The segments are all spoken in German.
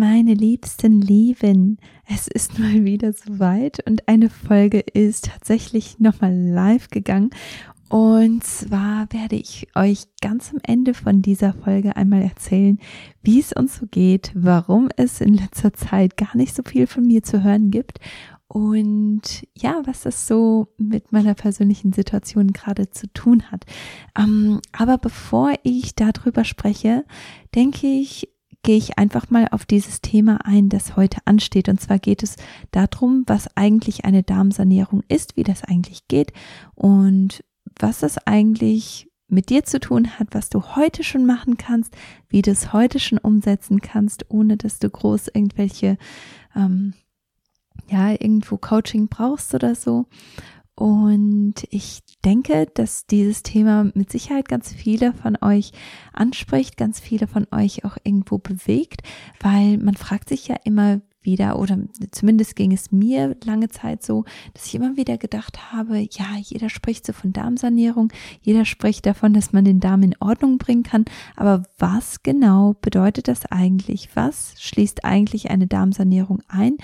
meine liebsten Lieben, es ist mal wieder soweit und eine Folge ist tatsächlich nochmal live gegangen. Und zwar werde ich euch ganz am Ende von dieser Folge einmal erzählen, wie es uns so geht, warum es in letzter Zeit gar nicht so viel von mir zu hören gibt und ja, was das so mit meiner persönlichen Situation gerade zu tun hat. Ähm, aber bevor ich darüber spreche, denke ich, gehe ich einfach mal auf dieses Thema ein, das heute ansteht. Und zwar geht es darum, was eigentlich eine Darmsanierung ist, wie das eigentlich geht und was das eigentlich mit dir zu tun hat, was du heute schon machen kannst, wie du es heute schon umsetzen kannst, ohne dass du groß irgendwelche, ähm, ja, irgendwo Coaching brauchst oder so. Und ich denke, dass dieses Thema mit Sicherheit ganz viele von euch anspricht, ganz viele von euch auch irgendwo bewegt, weil man fragt sich ja immer wieder, oder zumindest ging es mir lange Zeit so, dass ich immer wieder gedacht habe, ja, jeder spricht so von Darmsanierung, jeder spricht davon, dass man den Darm in Ordnung bringen kann, aber was genau bedeutet das eigentlich? Was schließt eigentlich eine Darmsanierung ein?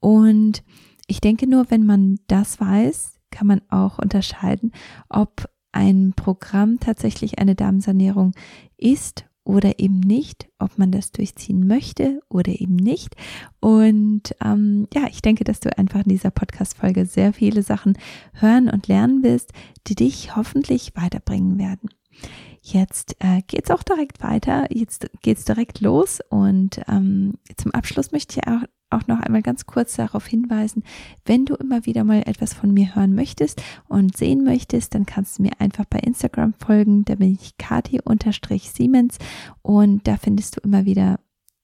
Und ich denke nur, wenn man das weiß, kann man auch unterscheiden, ob ein Programm tatsächlich eine Darmsanierung ist oder eben nicht, ob man das durchziehen möchte oder eben nicht. Und ähm, ja, ich denke, dass du einfach in dieser Podcast-Folge sehr viele Sachen hören und lernen wirst, die dich hoffentlich weiterbringen werden. Jetzt äh, geht's auch direkt weiter. Jetzt geht's direkt los und ähm, zum Abschluss möchte ich auch auch noch einmal ganz kurz darauf hinweisen, wenn du immer wieder mal etwas von mir hören möchtest und sehen möchtest, dann kannst du mir einfach bei Instagram folgen. Da bin ich Kati-Siemens und da findest du immer wieder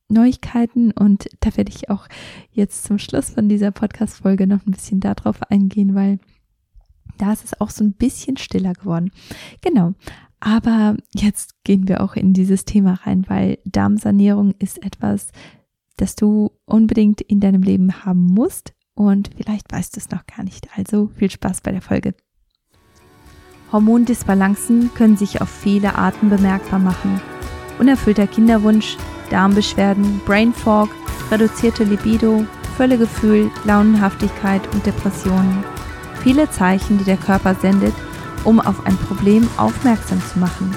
Neuigkeiten und da werde ich auch jetzt zum Schluss von dieser Podcast-Folge noch ein bisschen darauf eingehen, weil da ist es auch so ein bisschen stiller geworden. Genau. Aber jetzt gehen wir auch in dieses Thema rein, weil Darmsanierung ist etwas, das du unbedingt in deinem Leben haben musst und vielleicht weißt du es noch gar nicht. Also viel Spaß bei der Folge. Hormondisbalancen können sich auf viele Arten bemerkbar machen. Unerfüllter Kinderwunsch, Darmbeschwerden, Brain Fog, reduzierte Libido, Völlegefühl, Launenhaftigkeit und Depressionen. Viele Zeichen, die der Körper sendet, um auf ein Problem aufmerksam zu machen.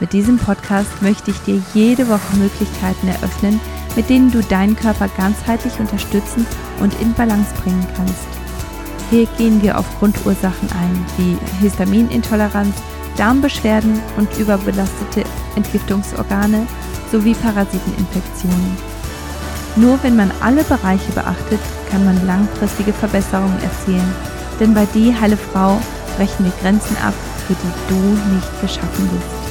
Mit diesem Podcast möchte ich dir jede Woche Möglichkeiten eröffnen, mit denen du deinen Körper ganzheitlich unterstützen und in Balance bringen kannst. Hier gehen wir auf Grundursachen ein, wie Histaminintoleranz, Darmbeschwerden und überbelastete Entgiftungsorgane sowie Parasiteninfektionen. Nur wenn man alle Bereiche beachtet, kann man langfristige Verbesserungen erzielen, denn bei Die Heile Frau brechen wir Grenzen ab, für die du nicht geschaffen bist.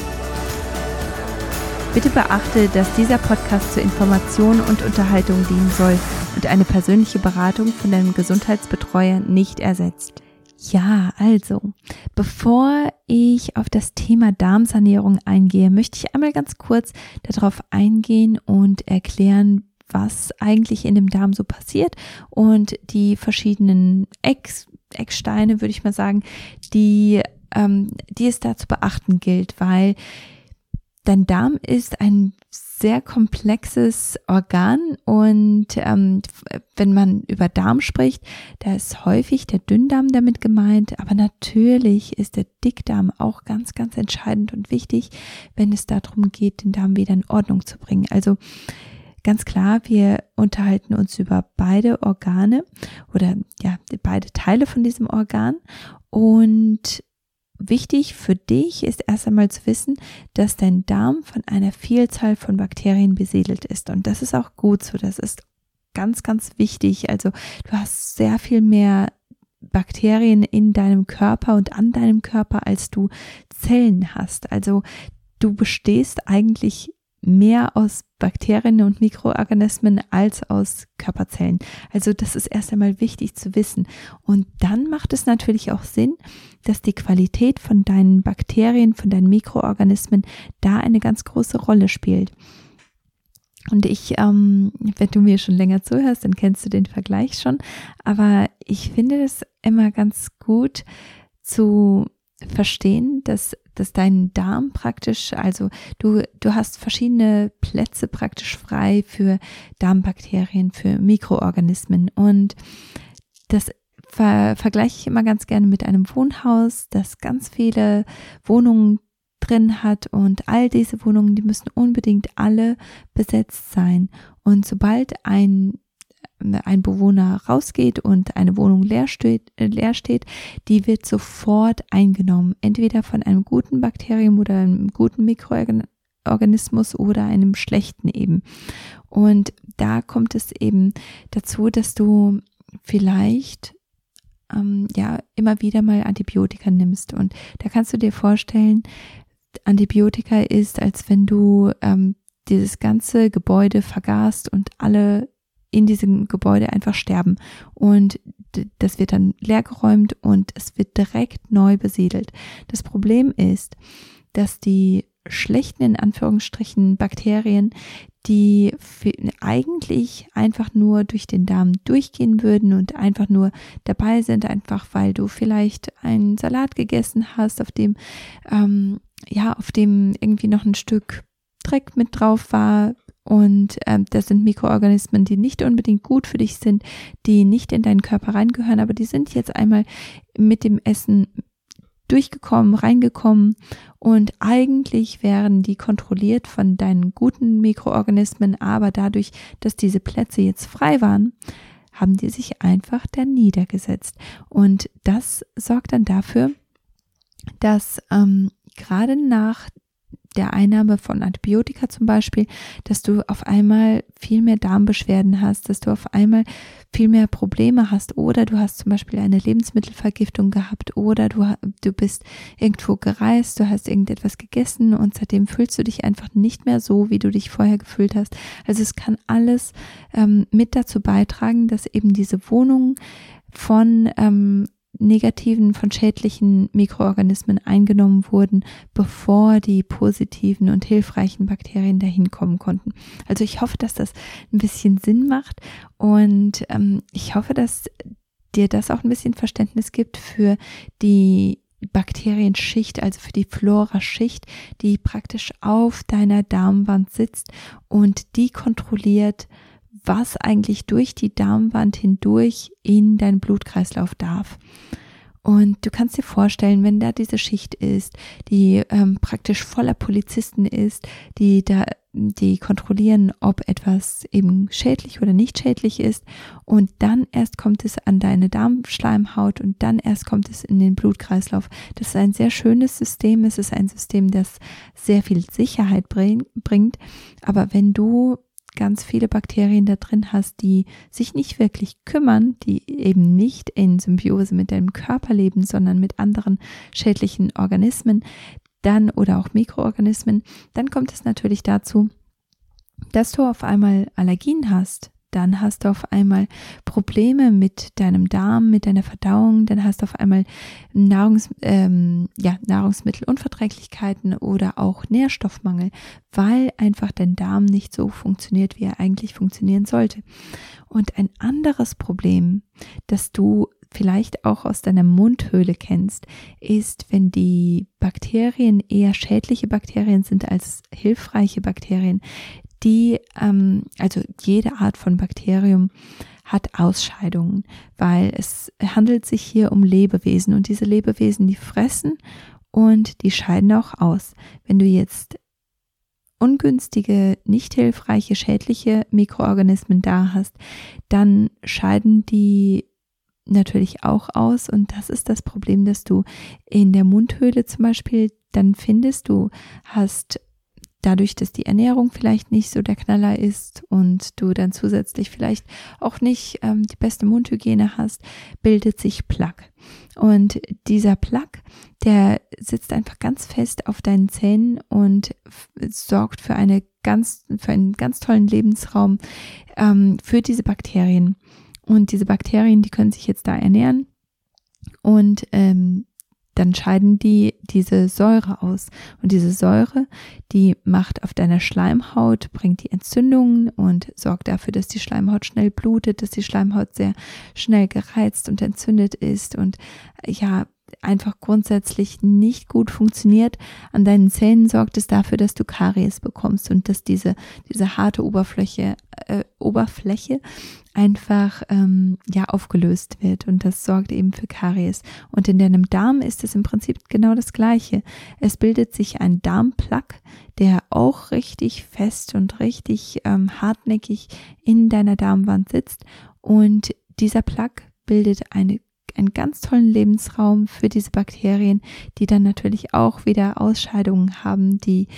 Bitte beachte, dass dieser Podcast zur Information und Unterhaltung dienen soll und eine persönliche Beratung von deinem Gesundheitsbetreuer nicht ersetzt. Ja, also, bevor ich auf das Thema Darmsanierung eingehe, möchte ich einmal ganz kurz darauf eingehen und erklären, was eigentlich in dem Darm so passiert und die verschiedenen Ex Ecksteine, würde ich mal sagen, die, ähm, die es da zu beachten gilt, weil Dein Darm ist ein sehr komplexes Organ und ähm, wenn man über Darm spricht, da ist häufig der Dünndarm damit gemeint, aber natürlich ist der Dickdarm auch ganz, ganz entscheidend und wichtig, wenn es darum geht, den Darm wieder in Ordnung zu bringen. Also ganz klar, wir unterhalten uns über beide Organe oder ja, beide Teile von diesem Organ und Wichtig für dich ist erst einmal zu wissen, dass dein Darm von einer Vielzahl von Bakterien besiedelt ist. Und das ist auch gut so. Das ist ganz, ganz wichtig. Also du hast sehr viel mehr Bakterien in deinem Körper und an deinem Körper, als du Zellen hast. Also du bestehst eigentlich mehr aus Bakterien und Mikroorganismen als aus Körperzellen. Also das ist erst einmal wichtig zu wissen. Und dann macht es natürlich auch Sinn, dass die Qualität von deinen Bakterien, von deinen Mikroorganismen da eine ganz große Rolle spielt. Und ich, ähm, wenn du mir schon länger zuhörst, dann kennst du den Vergleich schon. Aber ich finde es immer ganz gut zu verstehen, dass dass dein Darm praktisch, also du, du hast verschiedene Plätze praktisch frei für Darmbakterien, für Mikroorganismen und das ver vergleiche ich immer ganz gerne mit einem Wohnhaus, das ganz viele Wohnungen drin hat und all diese Wohnungen, die müssen unbedingt alle besetzt sein. Und sobald ein ein Bewohner rausgeht und eine Wohnung leer steht, äh, leer steht, die wird sofort eingenommen. Entweder von einem guten Bakterium oder einem guten Mikroorganismus oder einem schlechten eben. Und da kommt es eben dazu, dass du vielleicht ähm, ja immer wieder mal Antibiotika nimmst. Und da kannst du dir vorstellen, Antibiotika ist, als wenn du ähm, dieses ganze Gebäude vergast und alle in diesem Gebäude einfach sterben. Und das wird dann leergeräumt und es wird direkt neu besiedelt. Das Problem ist, dass die schlechten, in Anführungsstrichen, Bakterien, die eigentlich einfach nur durch den Darm durchgehen würden und einfach nur dabei sind, einfach weil du vielleicht einen Salat gegessen hast, auf dem, ähm, ja, auf dem irgendwie noch ein Stück Dreck mit drauf war, und ähm, das sind Mikroorganismen, die nicht unbedingt gut für dich sind, die nicht in deinen Körper reingehören, aber die sind jetzt einmal mit dem Essen durchgekommen, reingekommen und eigentlich wären die kontrolliert von deinen guten Mikroorganismen, aber dadurch, dass diese Plätze jetzt frei waren, haben die sich einfach da niedergesetzt. Und das sorgt dann dafür, dass ähm, gerade nach der Einnahme von Antibiotika zum Beispiel, dass du auf einmal viel mehr Darmbeschwerden hast, dass du auf einmal viel mehr Probleme hast oder du hast zum Beispiel eine Lebensmittelvergiftung gehabt oder du, du bist irgendwo gereist, du hast irgendetwas gegessen und seitdem fühlst du dich einfach nicht mehr so, wie du dich vorher gefühlt hast. Also es kann alles ähm, mit dazu beitragen, dass eben diese Wohnung von ähm, negativen, von schädlichen Mikroorganismen eingenommen wurden, bevor die positiven und hilfreichen Bakterien dahin kommen konnten. Also ich hoffe, dass das ein bisschen Sinn macht und ähm, ich hoffe, dass dir das auch ein bisschen Verständnis gibt für die Bakterienschicht, also für die Flora-Schicht, die praktisch auf deiner Darmwand sitzt und die kontrolliert, was eigentlich durch die Darmwand hindurch in deinen Blutkreislauf darf. Und du kannst dir vorstellen, wenn da diese Schicht ist, die ähm, praktisch voller Polizisten ist, die da, die kontrollieren, ob etwas eben schädlich oder nicht schädlich ist. Und dann erst kommt es an deine Darmschleimhaut und dann erst kommt es in den Blutkreislauf. Das ist ein sehr schönes System. Es ist ein System, das sehr viel Sicherheit bringt. Aber wenn du ganz viele Bakterien da drin hast, die sich nicht wirklich kümmern, die eben nicht in Symbiose mit deinem Körper leben, sondern mit anderen schädlichen Organismen, dann oder auch Mikroorganismen, dann kommt es natürlich dazu, dass du auf einmal Allergien hast, dann hast du auf einmal Probleme mit deinem Darm, mit deiner Verdauung, dann hast du auf einmal Nahrungs, ähm, ja, Nahrungsmittelunverträglichkeiten oder auch Nährstoffmangel, weil einfach dein Darm nicht so funktioniert, wie er eigentlich funktionieren sollte. Und ein anderes Problem, das du vielleicht auch aus deiner Mundhöhle kennst, ist, wenn die Bakterien eher schädliche Bakterien sind als hilfreiche Bakterien, die, ähm, also jede Art von Bakterium hat Ausscheidungen, weil es handelt sich hier um Lebewesen und diese Lebewesen, die fressen und die scheiden auch aus. Wenn du jetzt ungünstige, nicht hilfreiche, schädliche Mikroorganismen da hast, dann scheiden die natürlich auch aus und das ist das Problem, dass du in der Mundhöhle zum Beispiel dann findest, du hast dadurch, dass die Ernährung vielleicht nicht so der Knaller ist und du dann zusätzlich vielleicht auch nicht ähm, die beste Mundhygiene hast, bildet sich Plaque. Und dieser Plaque, der sitzt einfach ganz fest auf deinen Zähnen und sorgt für eine ganz, für einen ganz tollen Lebensraum ähm, für diese Bakterien. Und diese Bakterien, die können sich jetzt da ernähren und ähm, dann scheiden die diese Säure aus. Und diese Säure, die macht auf deiner Schleimhaut, bringt die Entzündungen und sorgt dafür, dass die Schleimhaut schnell blutet, dass die Schleimhaut sehr schnell gereizt und entzündet ist und ja, einfach grundsätzlich nicht gut funktioniert an deinen Zähnen, sorgt es dafür, dass du Karies bekommst und dass diese, diese harte Oberfläche, äh, Oberfläche einfach ähm, ja aufgelöst wird und das sorgt eben für Karies. Und in deinem Darm ist es im Prinzip genau das Gleiche. Es bildet sich ein Darmplack, der auch richtig fest und richtig ähm, hartnäckig in deiner Darmwand sitzt und dieser Plack bildet eine einen ganz tollen Lebensraum für diese Bakterien, die dann natürlich auch wieder Ausscheidungen haben, die,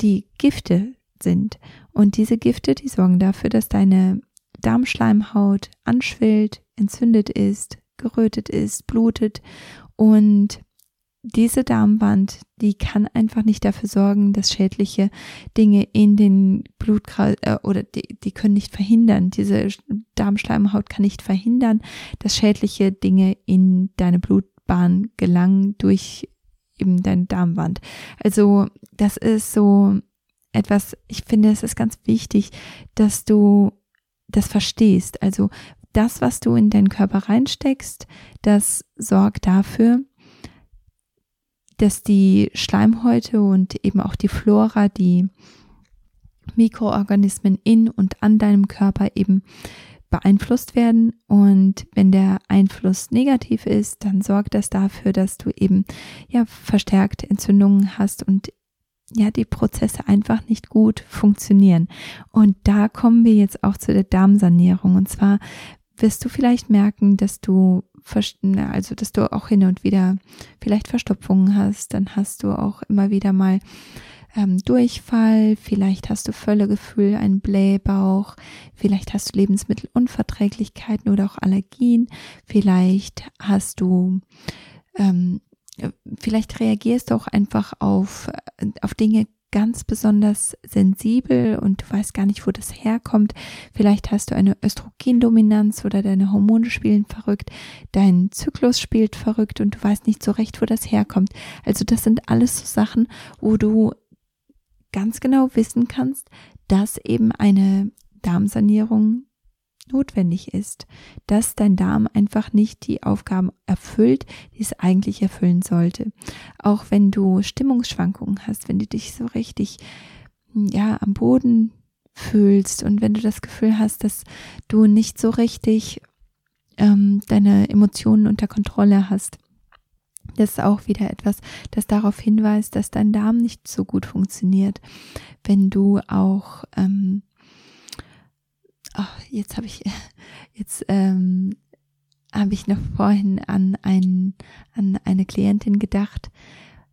die Gifte sind. Und diese Gifte, die sorgen dafür, dass deine Darmschleimhaut anschwillt, entzündet ist, gerötet ist, blutet und diese Darmwand, die kann einfach nicht dafür sorgen, dass schädliche Dinge in den Blutkreis äh, oder die, die können nicht verhindern. Diese Darmschleimhaut kann nicht verhindern, dass schädliche Dinge in deine Blutbahn gelangen durch eben deine Darmwand. Also das ist so etwas, ich finde, es ist ganz wichtig, dass du das verstehst. Also das, was du in deinen Körper reinsteckst, das sorgt dafür, dass die Schleimhäute und eben auch die Flora, die Mikroorganismen in und an deinem Körper eben beeinflusst werden. Und wenn der Einfluss negativ ist, dann sorgt das dafür, dass du eben ja verstärkt Entzündungen hast und ja, die Prozesse einfach nicht gut funktionieren. Und da kommen wir jetzt auch zu der Darmsanierung. Und zwar wirst du vielleicht merken, dass du also dass du auch hin und wieder vielleicht Verstopfungen hast, dann hast du auch immer wieder mal ähm, Durchfall, vielleicht hast du Völlegefühl, einen Blähbauch, vielleicht hast du Lebensmittelunverträglichkeiten oder auch Allergien, vielleicht hast du ähm, vielleicht reagierst du auch einfach auf, auf Dinge ganz besonders sensibel und du weißt gar nicht, wo das herkommt. Vielleicht hast du eine Östrogendominanz oder deine Hormone spielen verrückt, dein Zyklus spielt verrückt und du weißt nicht so recht, wo das herkommt. Also das sind alles so Sachen, wo du ganz genau wissen kannst, dass eben eine Darmsanierung notwendig ist, dass dein Darm einfach nicht die Aufgaben erfüllt, die es eigentlich erfüllen sollte. Auch wenn du Stimmungsschwankungen hast, wenn du dich so richtig, ja, am Boden fühlst und wenn du das Gefühl hast, dass du nicht so richtig ähm, deine Emotionen unter Kontrolle hast. Das ist auch wieder etwas, das darauf hinweist, dass dein Darm nicht so gut funktioniert. Wenn du auch ähm, ach, jetzt habe ich, jetzt ähm, habe ich noch vorhin an, ein, an eine Klientin gedacht,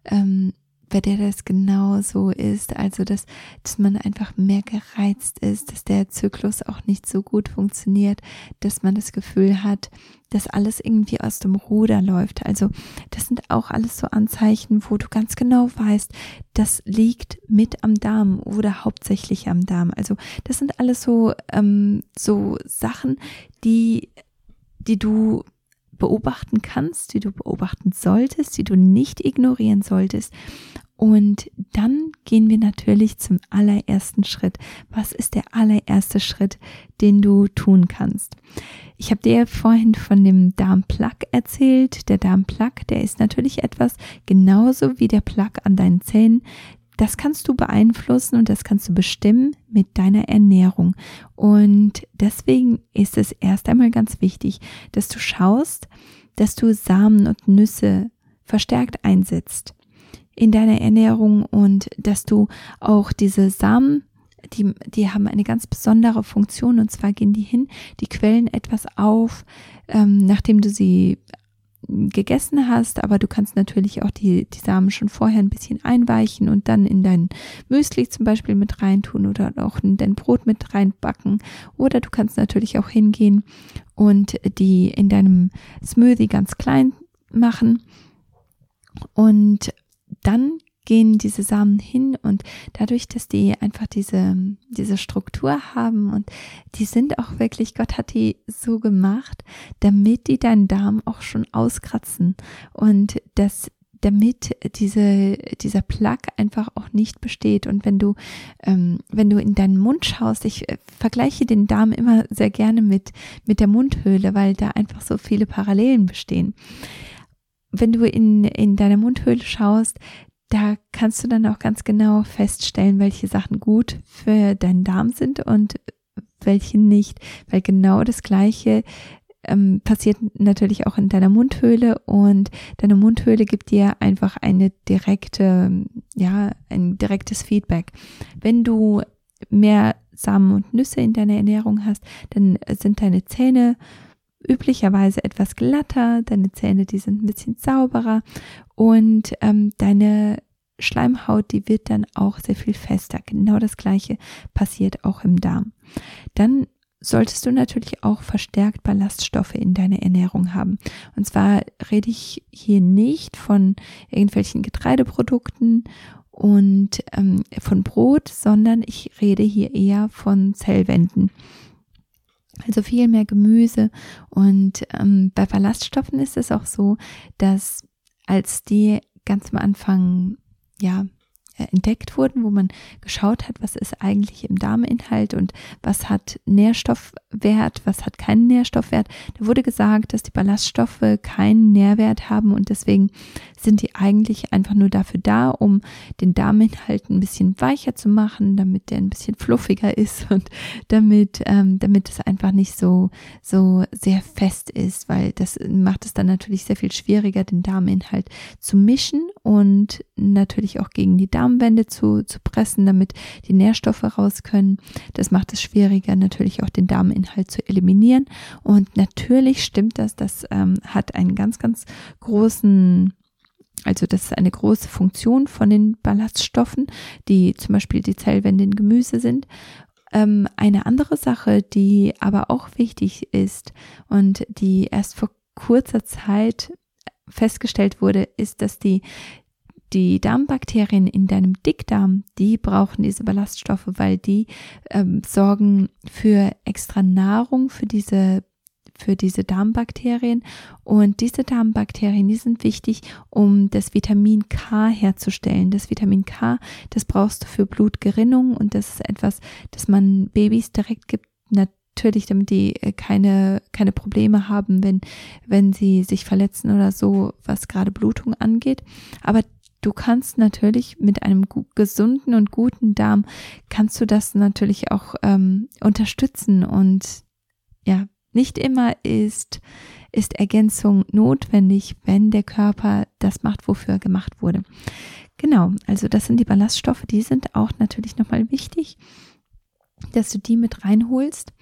ähm, bei der das genau so ist, also dass, dass man einfach mehr gereizt ist, dass der Zyklus auch nicht so gut funktioniert, dass man das Gefühl hat, dass alles irgendwie aus dem Ruder läuft. Also das sind auch alles so Anzeichen, wo du ganz genau weißt, das liegt mit am Darm oder hauptsächlich am Darm. Also das sind alles so ähm, so Sachen, die die du beobachten kannst, die du beobachten solltest, die du nicht ignorieren solltest. Und dann gehen wir natürlich zum allerersten Schritt. Was ist der allererste Schritt, den du tun kannst? Ich habe dir vorhin von dem Darmplug erzählt. Der Darmplug, der ist natürlich etwas genauso wie der Plug an deinen Zähnen. Das kannst du beeinflussen und das kannst du bestimmen mit deiner Ernährung. Und deswegen ist es erst einmal ganz wichtig, dass du schaust, dass du Samen und Nüsse verstärkt einsetzt in deiner Ernährung und dass du auch diese Samen, die, die haben eine ganz besondere Funktion. Und zwar gehen die hin, die quellen etwas auf, ähm, nachdem du sie gegessen hast, aber du kannst natürlich auch die, die Samen schon vorher ein bisschen einweichen und dann in dein Müsli zum Beispiel mit reintun oder auch in dein Brot mit reinbacken. Oder du kannst natürlich auch hingehen und die in deinem Smoothie ganz klein machen. Und dann gehen diese Samen hin und dadurch, dass die einfach diese, diese Struktur haben und die sind auch wirklich, Gott hat die so gemacht, damit die deinen Darm auch schon auskratzen und dass damit diese, dieser Plug einfach auch nicht besteht. Und wenn du, ähm, wenn du in deinen Mund schaust, ich äh, vergleiche den Darm immer sehr gerne mit, mit der Mundhöhle, weil da einfach so viele Parallelen bestehen wenn du in, in deiner Mundhöhle schaust, da kannst du dann auch ganz genau feststellen, welche Sachen gut für deinen Darm sind und welche nicht, weil genau das Gleiche ähm, passiert natürlich auch in deiner Mundhöhle und deine Mundhöhle gibt dir einfach eine direkte, ja, ein direktes Feedback. Wenn du mehr Samen und Nüsse in deiner Ernährung hast, dann sind deine Zähne üblicherweise etwas glatter, deine Zähne, die sind ein bisschen sauberer und ähm, deine Schleimhaut, die wird dann auch sehr viel fester. Genau das gleiche passiert auch im Darm. Dann solltest du natürlich auch verstärkt Ballaststoffe in deiner Ernährung haben. Und zwar rede ich hier nicht von irgendwelchen Getreideprodukten und ähm, von Brot, sondern ich rede hier eher von Zellwänden. Also viel mehr Gemüse. Und ähm, bei Ballaststoffen ist es auch so, dass als die ganz am Anfang ja äh, entdeckt wurden, wo man geschaut hat, was ist eigentlich im Darminhalt und was hat Nährstoffwert, was hat keinen Nährstoffwert. Da wurde gesagt, dass die Ballaststoffe keinen Nährwert haben und deswegen sind die eigentlich einfach nur dafür da, um den Darminhalt ein bisschen weicher zu machen, damit der ein bisschen fluffiger ist und damit, ähm, damit es einfach nicht so, so sehr fest ist, weil das macht es dann natürlich sehr viel schwieriger, den Darminhalt zu mischen und natürlich auch gegen die Darmwände zu, zu pressen, damit die Nährstoffe raus können. Das macht es schwieriger, natürlich auch den Darminhalt zu eliminieren. Und natürlich stimmt das, das ähm, hat einen ganz, ganz großen also das ist eine große Funktion von den Ballaststoffen, die zum Beispiel die Zellwände in Gemüse sind. Ähm, eine andere Sache, die aber auch wichtig ist und die erst vor kurzer Zeit festgestellt wurde, ist, dass die die Darmbakterien in deinem Dickdarm, die brauchen diese Ballaststoffe, weil die ähm, sorgen für extra Nahrung für diese für diese Darmbakterien. Und diese Darmbakterien, die sind wichtig, um das Vitamin K herzustellen. Das Vitamin K, das brauchst du für Blutgerinnung und das ist etwas, das man Babys direkt gibt. Natürlich, damit die äh, keine, keine Probleme haben, wenn, wenn sie sich verletzen oder so, was gerade Blutung angeht. Aber Du kannst natürlich mit einem gesunden und guten Darm kannst du das natürlich auch ähm, unterstützen und ja, nicht immer ist, ist Ergänzung notwendig, wenn der Körper das macht, wofür er gemacht wurde. Genau, also das sind die Ballaststoffe, die sind auch natürlich nochmal wichtig, dass du die mit reinholst.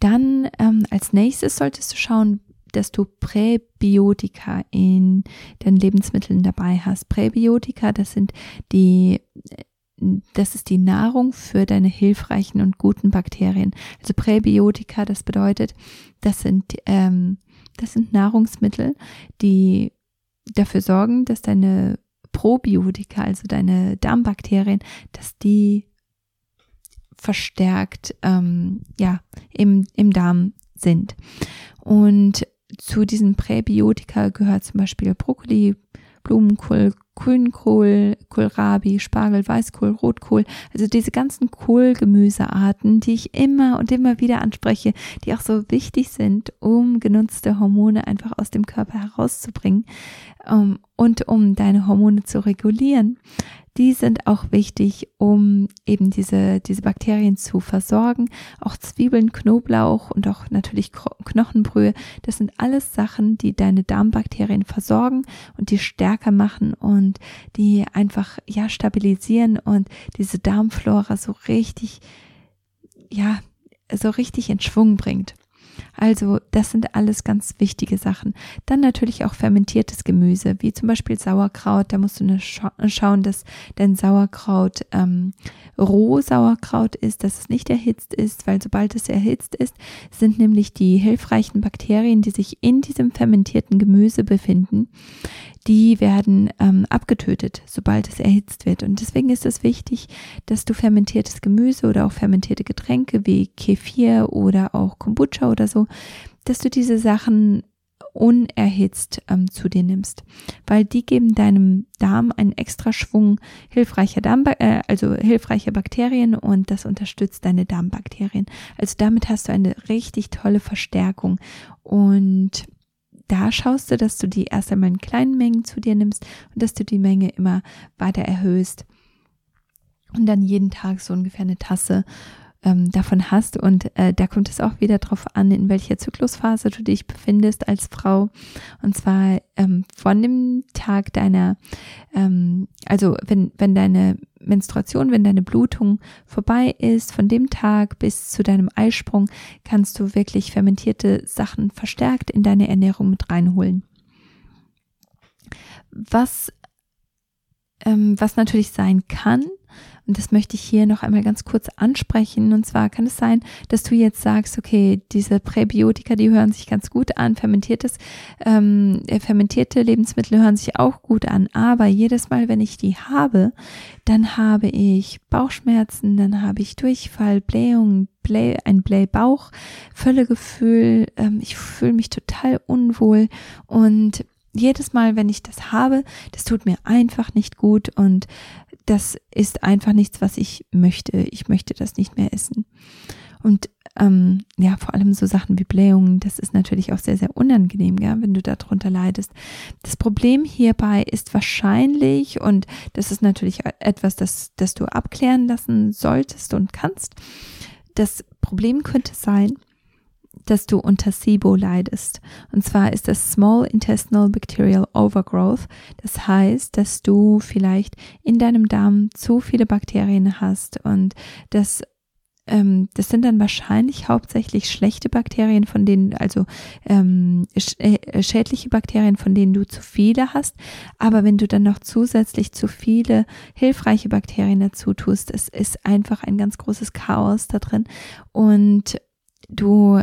Dann ähm, als nächstes solltest du schauen, dass du Präbiotika in den Lebensmitteln dabei hast. Präbiotika, das sind die das ist die Nahrung für deine hilfreichen und guten Bakterien. Also Präbiotika, das bedeutet, das sind, ähm, das sind Nahrungsmittel, die dafür sorgen, dass deine Probiotika, also deine Darmbakterien, dass die verstärkt ähm, ja, im, im Darm sind. Und zu diesen Präbiotika gehört zum Beispiel Brokkoli, Blumenkohl, Grünkohl, Kohlrabi, Spargel, Weißkohl, Rotkohl, also diese ganzen Kohlgemüsearten, die ich immer und immer wieder anspreche, die auch so wichtig sind, um genutzte Hormone einfach aus dem Körper herauszubringen. Ähm, und um deine Hormone zu regulieren die sind auch wichtig, um eben diese, diese Bakterien zu versorgen. Auch Zwiebeln, Knoblauch und auch natürlich Knochenbrühe. Das sind alles Sachen, die deine Darmbakterien versorgen und die stärker machen und die einfach, ja, stabilisieren und diese Darmflora so richtig, ja, so richtig in Schwung bringt. Also das sind alles ganz wichtige Sachen. Dann natürlich auch fermentiertes Gemüse, wie zum Beispiel Sauerkraut. Da musst du scha schauen, dass dein Sauerkraut ähm, Rohsauerkraut ist, dass es nicht erhitzt ist, weil sobald es erhitzt ist, sind nämlich die hilfreichen Bakterien, die sich in diesem fermentierten Gemüse befinden, die werden ähm, abgetötet, sobald es erhitzt wird. Und deswegen ist es wichtig, dass du fermentiertes Gemüse oder auch fermentierte Getränke wie Kefir oder auch Kombucha oder so, dass du diese Sachen unerhitzt ähm, zu dir nimmst, weil die geben deinem Darm einen extra Schwung hilfreicher Darm, äh, also hilfreicher Bakterien und das unterstützt deine Darmbakterien. Also damit hast du eine richtig tolle Verstärkung. Und da schaust du, dass du die erst einmal in kleinen Mengen zu dir nimmst und dass du die Menge immer weiter erhöhst. Und dann jeden Tag so ungefähr eine Tasse ähm, davon hast. Und äh, da kommt es auch wieder darauf an, in welcher Zyklusphase du dich befindest als Frau. Und zwar ähm, von dem Tag deiner, ähm, also wenn, wenn deine Menstruation, wenn deine Blutung vorbei ist, von dem Tag bis zu deinem Eisprung, kannst du wirklich fermentierte Sachen verstärkt in deine Ernährung mit reinholen. Was, ähm, was natürlich sein kann, und das möchte ich hier noch einmal ganz kurz ansprechen. Und zwar kann es sein, dass du jetzt sagst, okay, diese Präbiotika, die hören sich ganz gut an, fermentiertes, ähm, äh, fermentierte Lebensmittel hören sich auch gut an. Aber jedes Mal, wenn ich die habe, dann habe ich Bauchschmerzen, dann habe ich Durchfall, Blähung, Bläh, ein Blähbauch, Völlegefühl, ähm, ich fühle mich total unwohl und jedes Mal, wenn ich das habe, das tut mir einfach nicht gut und das ist einfach nichts, was ich möchte. Ich möchte das nicht mehr essen. Und ähm, ja, vor allem so Sachen wie Blähungen, das ist natürlich auch sehr, sehr unangenehm, gell, wenn du darunter leidest. Das Problem hierbei ist wahrscheinlich, und das ist natürlich etwas, das, das du abklären lassen solltest und kannst, das Problem könnte sein, dass du unter SIBO leidest. Und zwar ist das Small Intestinal Bacterial Overgrowth. Das heißt, dass du vielleicht in deinem Darm zu viele Bakterien hast und das ähm, das sind dann wahrscheinlich hauptsächlich schlechte Bakterien, von denen, also ähm, äh, schädliche Bakterien, von denen du zu viele hast. Aber wenn du dann noch zusätzlich zu viele hilfreiche Bakterien dazu tust, es ist einfach ein ganz großes Chaos da drin. Und du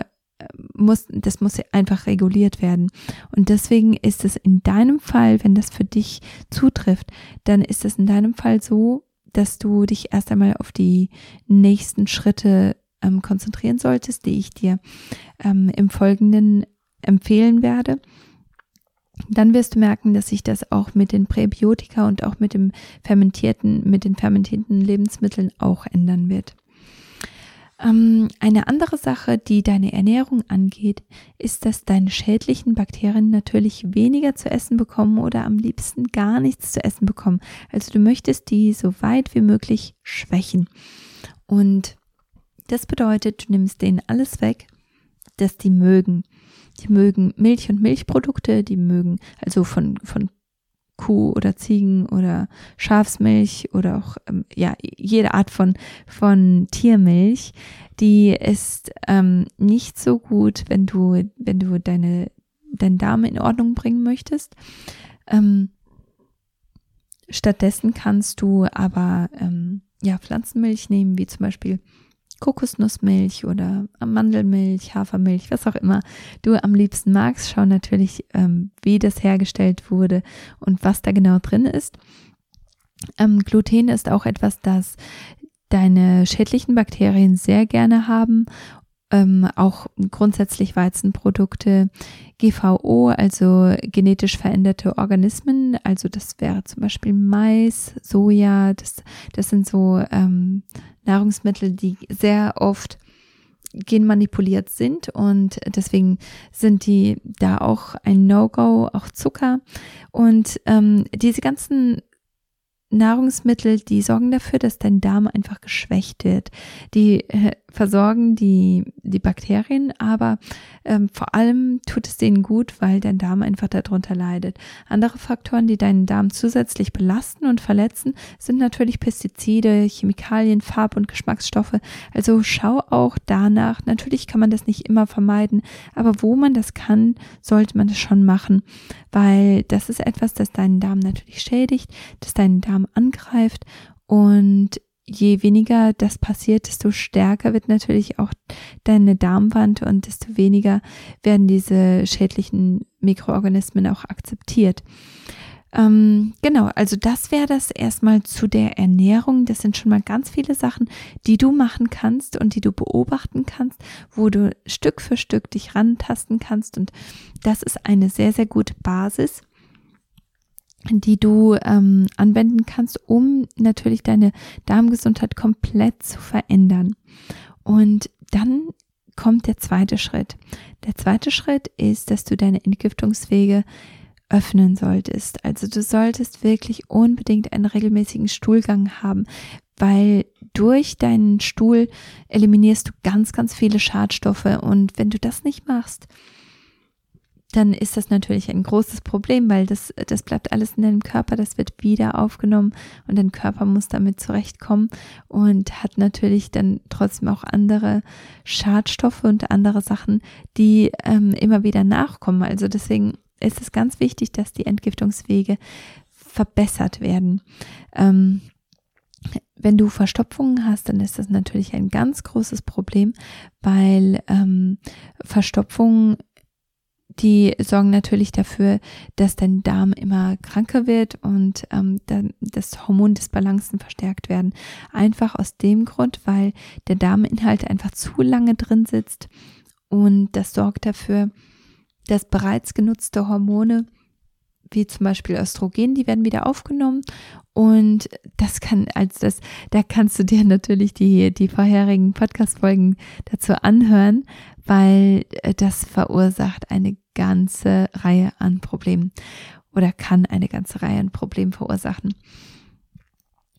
muss, das muss einfach reguliert werden. Und deswegen ist es in deinem Fall, wenn das für dich zutrifft, dann ist es in deinem Fall so, dass du dich erst einmal auf die nächsten Schritte ähm, konzentrieren solltest, die ich dir ähm, im Folgenden empfehlen werde. Dann wirst du merken, dass sich das auch mit den Präbiotika und auch mit dem fermentierten, mit den fermentierten Lebensmitteln auch ändern wird. Ähm, eine andere Sache, die deine Ernährung angeht, ist, dass deine schädlichen Bakterien natürlich weniger zu essen bekommen oder am liebsten gar nichts zu essen bekommen. Also du möchtest die so weit wie möglich schwächen. Und das bedeutet, du nimmst denen alles weg, dass die mögen. Die mögen Milch und Milchprodukte, die mögen also von, von Kuh oder Ziegen oder Schafsmilch oder auch ähm, ja jede Art von von Tiermilch, die ist ähm, nicht so gut, wenn du wenn du deine deinen Darm in Ordnung bringen möchtest. Ähm, stattdessen kannst du aber ähm, ja Pflanzenmilch nehmen, wie zum Beispiel Kokosnussmilch oder Mandelmilch, Hafermilch, was auch immer du am liebsten magst. Schau natürlich, ähm, wie das hergestellt wurde und was da genau drin ist. Ähm, Gluten ist auch etwas, das deine schädlichen Bakterien sehr gerne haben. Ähm, auch grundsätzlich Weizenprodukte, GVO, also genetisch veränderte Organismen, also das wäre zum Beispiel Mais, Soja, das, das sind so ähm, Nahrungsmittel, die sehr oft genmanipuliert sind und deswegen sind die da auch ein No-Go, auch Zucker. Und ähm, diese ganzen Nahrungsmittel, die sorgen dafür, dass dein Darm einfach geschwächt wird. Die äh, versorgen die, die Bakterien, aber ähm, vor allem tut es denen gut, weil dein Darm einfach darunter leidet. Andere Faktoren, die deinen Darm zusätzlich belasten und verletzen, sind natürlich Pestizide, Chemikalien, Farb- und Geschmacksstoffe. Also schau auch danach. Natürlich kann man das nicht immer vermeiden, aber wo man das kann, sollte man das schon machen, weil das ist etwas, das deinen Darm natürlich schädigt, das deinen Darm angreift und je weniger das passiert, desto stärker wird natürlich auch deine Darmwand und desto weniger werden diese schädlichen Mikroorganismen auch akzeptiert. Ähm, genau, also das wäre das erstmal zu der Ernährung. Das sind schon mal ganz viele Sachen, die du machen kannst und die du beobachten kannst, wo du Stück für Stück dich rantasten kannst. Und das ist eine sehr, sehr gute Basis die du ähm, anwenden kannst, um natürlich deine Darmgesundheit komplett zu verändern. Und dann kommt der zweite Schritt. Der zweite Schritt ist, dass du deine Entgiftungswege öffnen solltest. Also du solltest wirklich unbedingt einen regelmäßigen Stuhlgang haben, weil durch deinen Stuhl eliminierst du ganz, ganz viele Schadstoffe und wenn du das nicht machst, dann ist das natürlich ein großes Problem, weil das, das bleibt alles in deinem Körper, das wird wieder aufgenommen und dein Körper muss damit zurechtkommen und hat natürlich dann trotzdem auch andere Schadstoffe und andere Sachen, die ähm, immer wieder nachkommen. Also deswegen ist es ganz wichtig, dass die Entgiftungswege verbessert werden. Ähm, wenn du Verstopfungen hast, dann ist das natürlich ein ganz großes Problem, weil ähm, Verstopfungen die sorgen natürlich dafür, dass dein Darm immer kranker wird und ähm, dann das Hormon des Balancen verstärkt werden. Einfach aus dem Grund, weil der Darminhalt einfach zu lange drin sitzt und das sorgt dafür, dass bereits genutzte Hormone wie zum Beispiel Östrogen, die werden wieder aufgenommen und das kann, als das, da kannst du dir natürlich die, die vorherigen Podcast-Folgen dazu anhören, weil äh, das verursacht eine ganze Reihe an Problemen oder kann eine ganze Reihe an Problemen verursachen.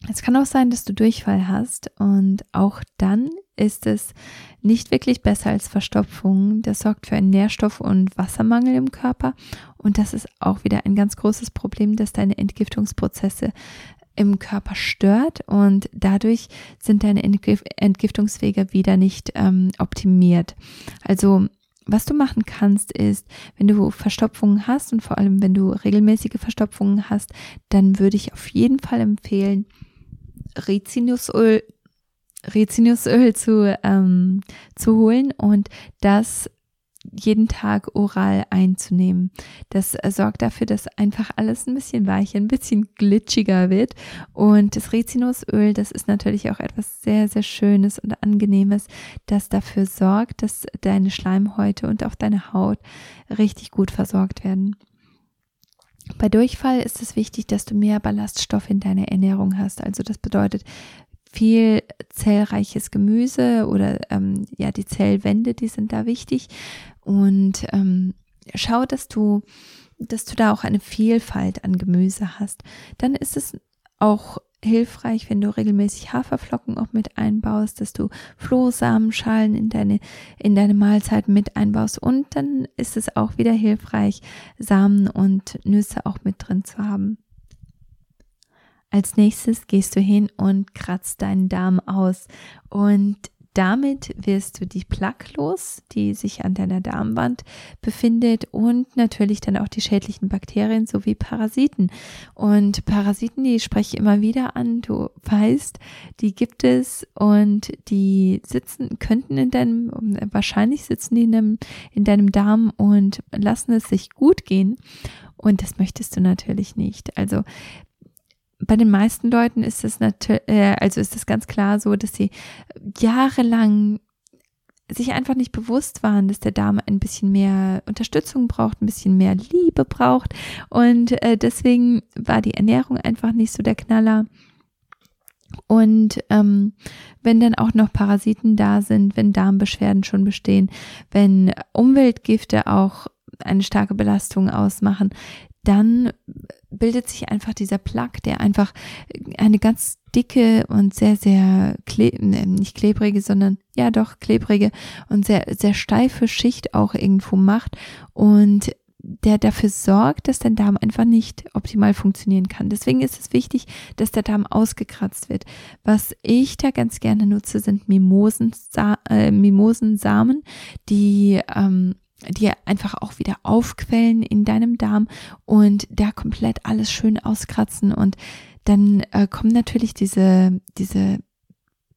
Es kann auch sein, dass du Durchfall hast und auch dann ist es nicht wirklich besser als Verstopfung. Das sorgt für einen Nährstoff- und Wassermangel im Körper und das ist auch wieder ein ganz großes Problem, dass deine Entgiftungsprozesse im Körper stört und dadurch sind deine Entgiftungswege wieder nicht ähm, optimiert. Also was du machen kannst, ist, wenn du Verstopfungen hast und vor allem wenn du regelmäßige Verstopfungen hast, dann würde ich auf jeden Fall empfehlen, Rizinusöl, Rizinusöl zu, ähm, zu holen und das jeden Tag oral einzunehmen. Das sorgt dafür, dass einfach alles ein bisschen weicher, ein bisschen glitschiger wird. Und das Rizinusöl, das ist natürlich auch etwas sehr, sehr Schönes und Angenehmes, das dafür sorgt, dass deine Schleimhäute und auch deine Haut richtig gut versorgt werden. Bei Durchfall ist es wichtig, dass du mehr Ballaststoffe in deiner Ernährung hast. Also das bedeutet viel zellreiches Gemüse oder ähm, ja die Zellwände, die sind da wichtig. Und ähm, schau, dass du, dass du da auch eine Vielfalt an Gemüse hast. Dann ist es auch hilfreich, wenn du regelmäßig Haferflocken auch mit einbaust, dass du Flohsamenschalen in deine, in deine Mahlzeit mit einbaust. Und dann ist es auch wieder hilfreich, Samen und Nüsse auch mit drin zu haben. Als nächstes gehst du hin und kratzt deinen Darm aus und damit wirst du die Plaque los, die sich an deiner Darmwand befindet und natürlich dann auch die schädlichen Bakterien sowie Parasiten. Und Parasiten, die spreche ich immer wieder an. Du weißt, die gibt es und die sitzen, könnten in deinem, wahrscheinlich sitzen die in deinem, in deinem Darm und lassen es sich gut gehen. Und das möchtest du natürlich nicht. Also bei den meisten Leuten ist es natürlich, äh, also ist es ganz klar so, dass sie jahrelang sich einfach nicht bewusst waren, dass der Darm ein bisschen mehr Unterstützung braucht, ein bisschen mehr Liebe braucht. Und äh, deswegen war die Ernährung einfach nicht so der Knaller. Und ähm, wenn dann auch noch Parasiten da sind, wenn Darmbeschwerden schon bestehen, wenn Umweltgifte auch eine starke Belastung ausmachen, dann bildet sich einfach dieser Plaque, der einfach eine ganz dicke und sehr, sehr, kle nicht klebrige, sondern ja doch klebrige und sehr, sehr steife Schicht auch irgendwo macht und der dafür sorgt, dass dein Darm einfach nicht optimal funktionieren kann. Deswegen ist es wichtig, dass der Darm ausgekratzt wird. Was ich da ganz gerne nutze, sind Mimosensa äh, Mimosensamen, die ähm, die einfach auch wieder aufquellen in deinem Darm und da komplett alles schön auskratzen. Und dann äh, kommen natürlich diese, diese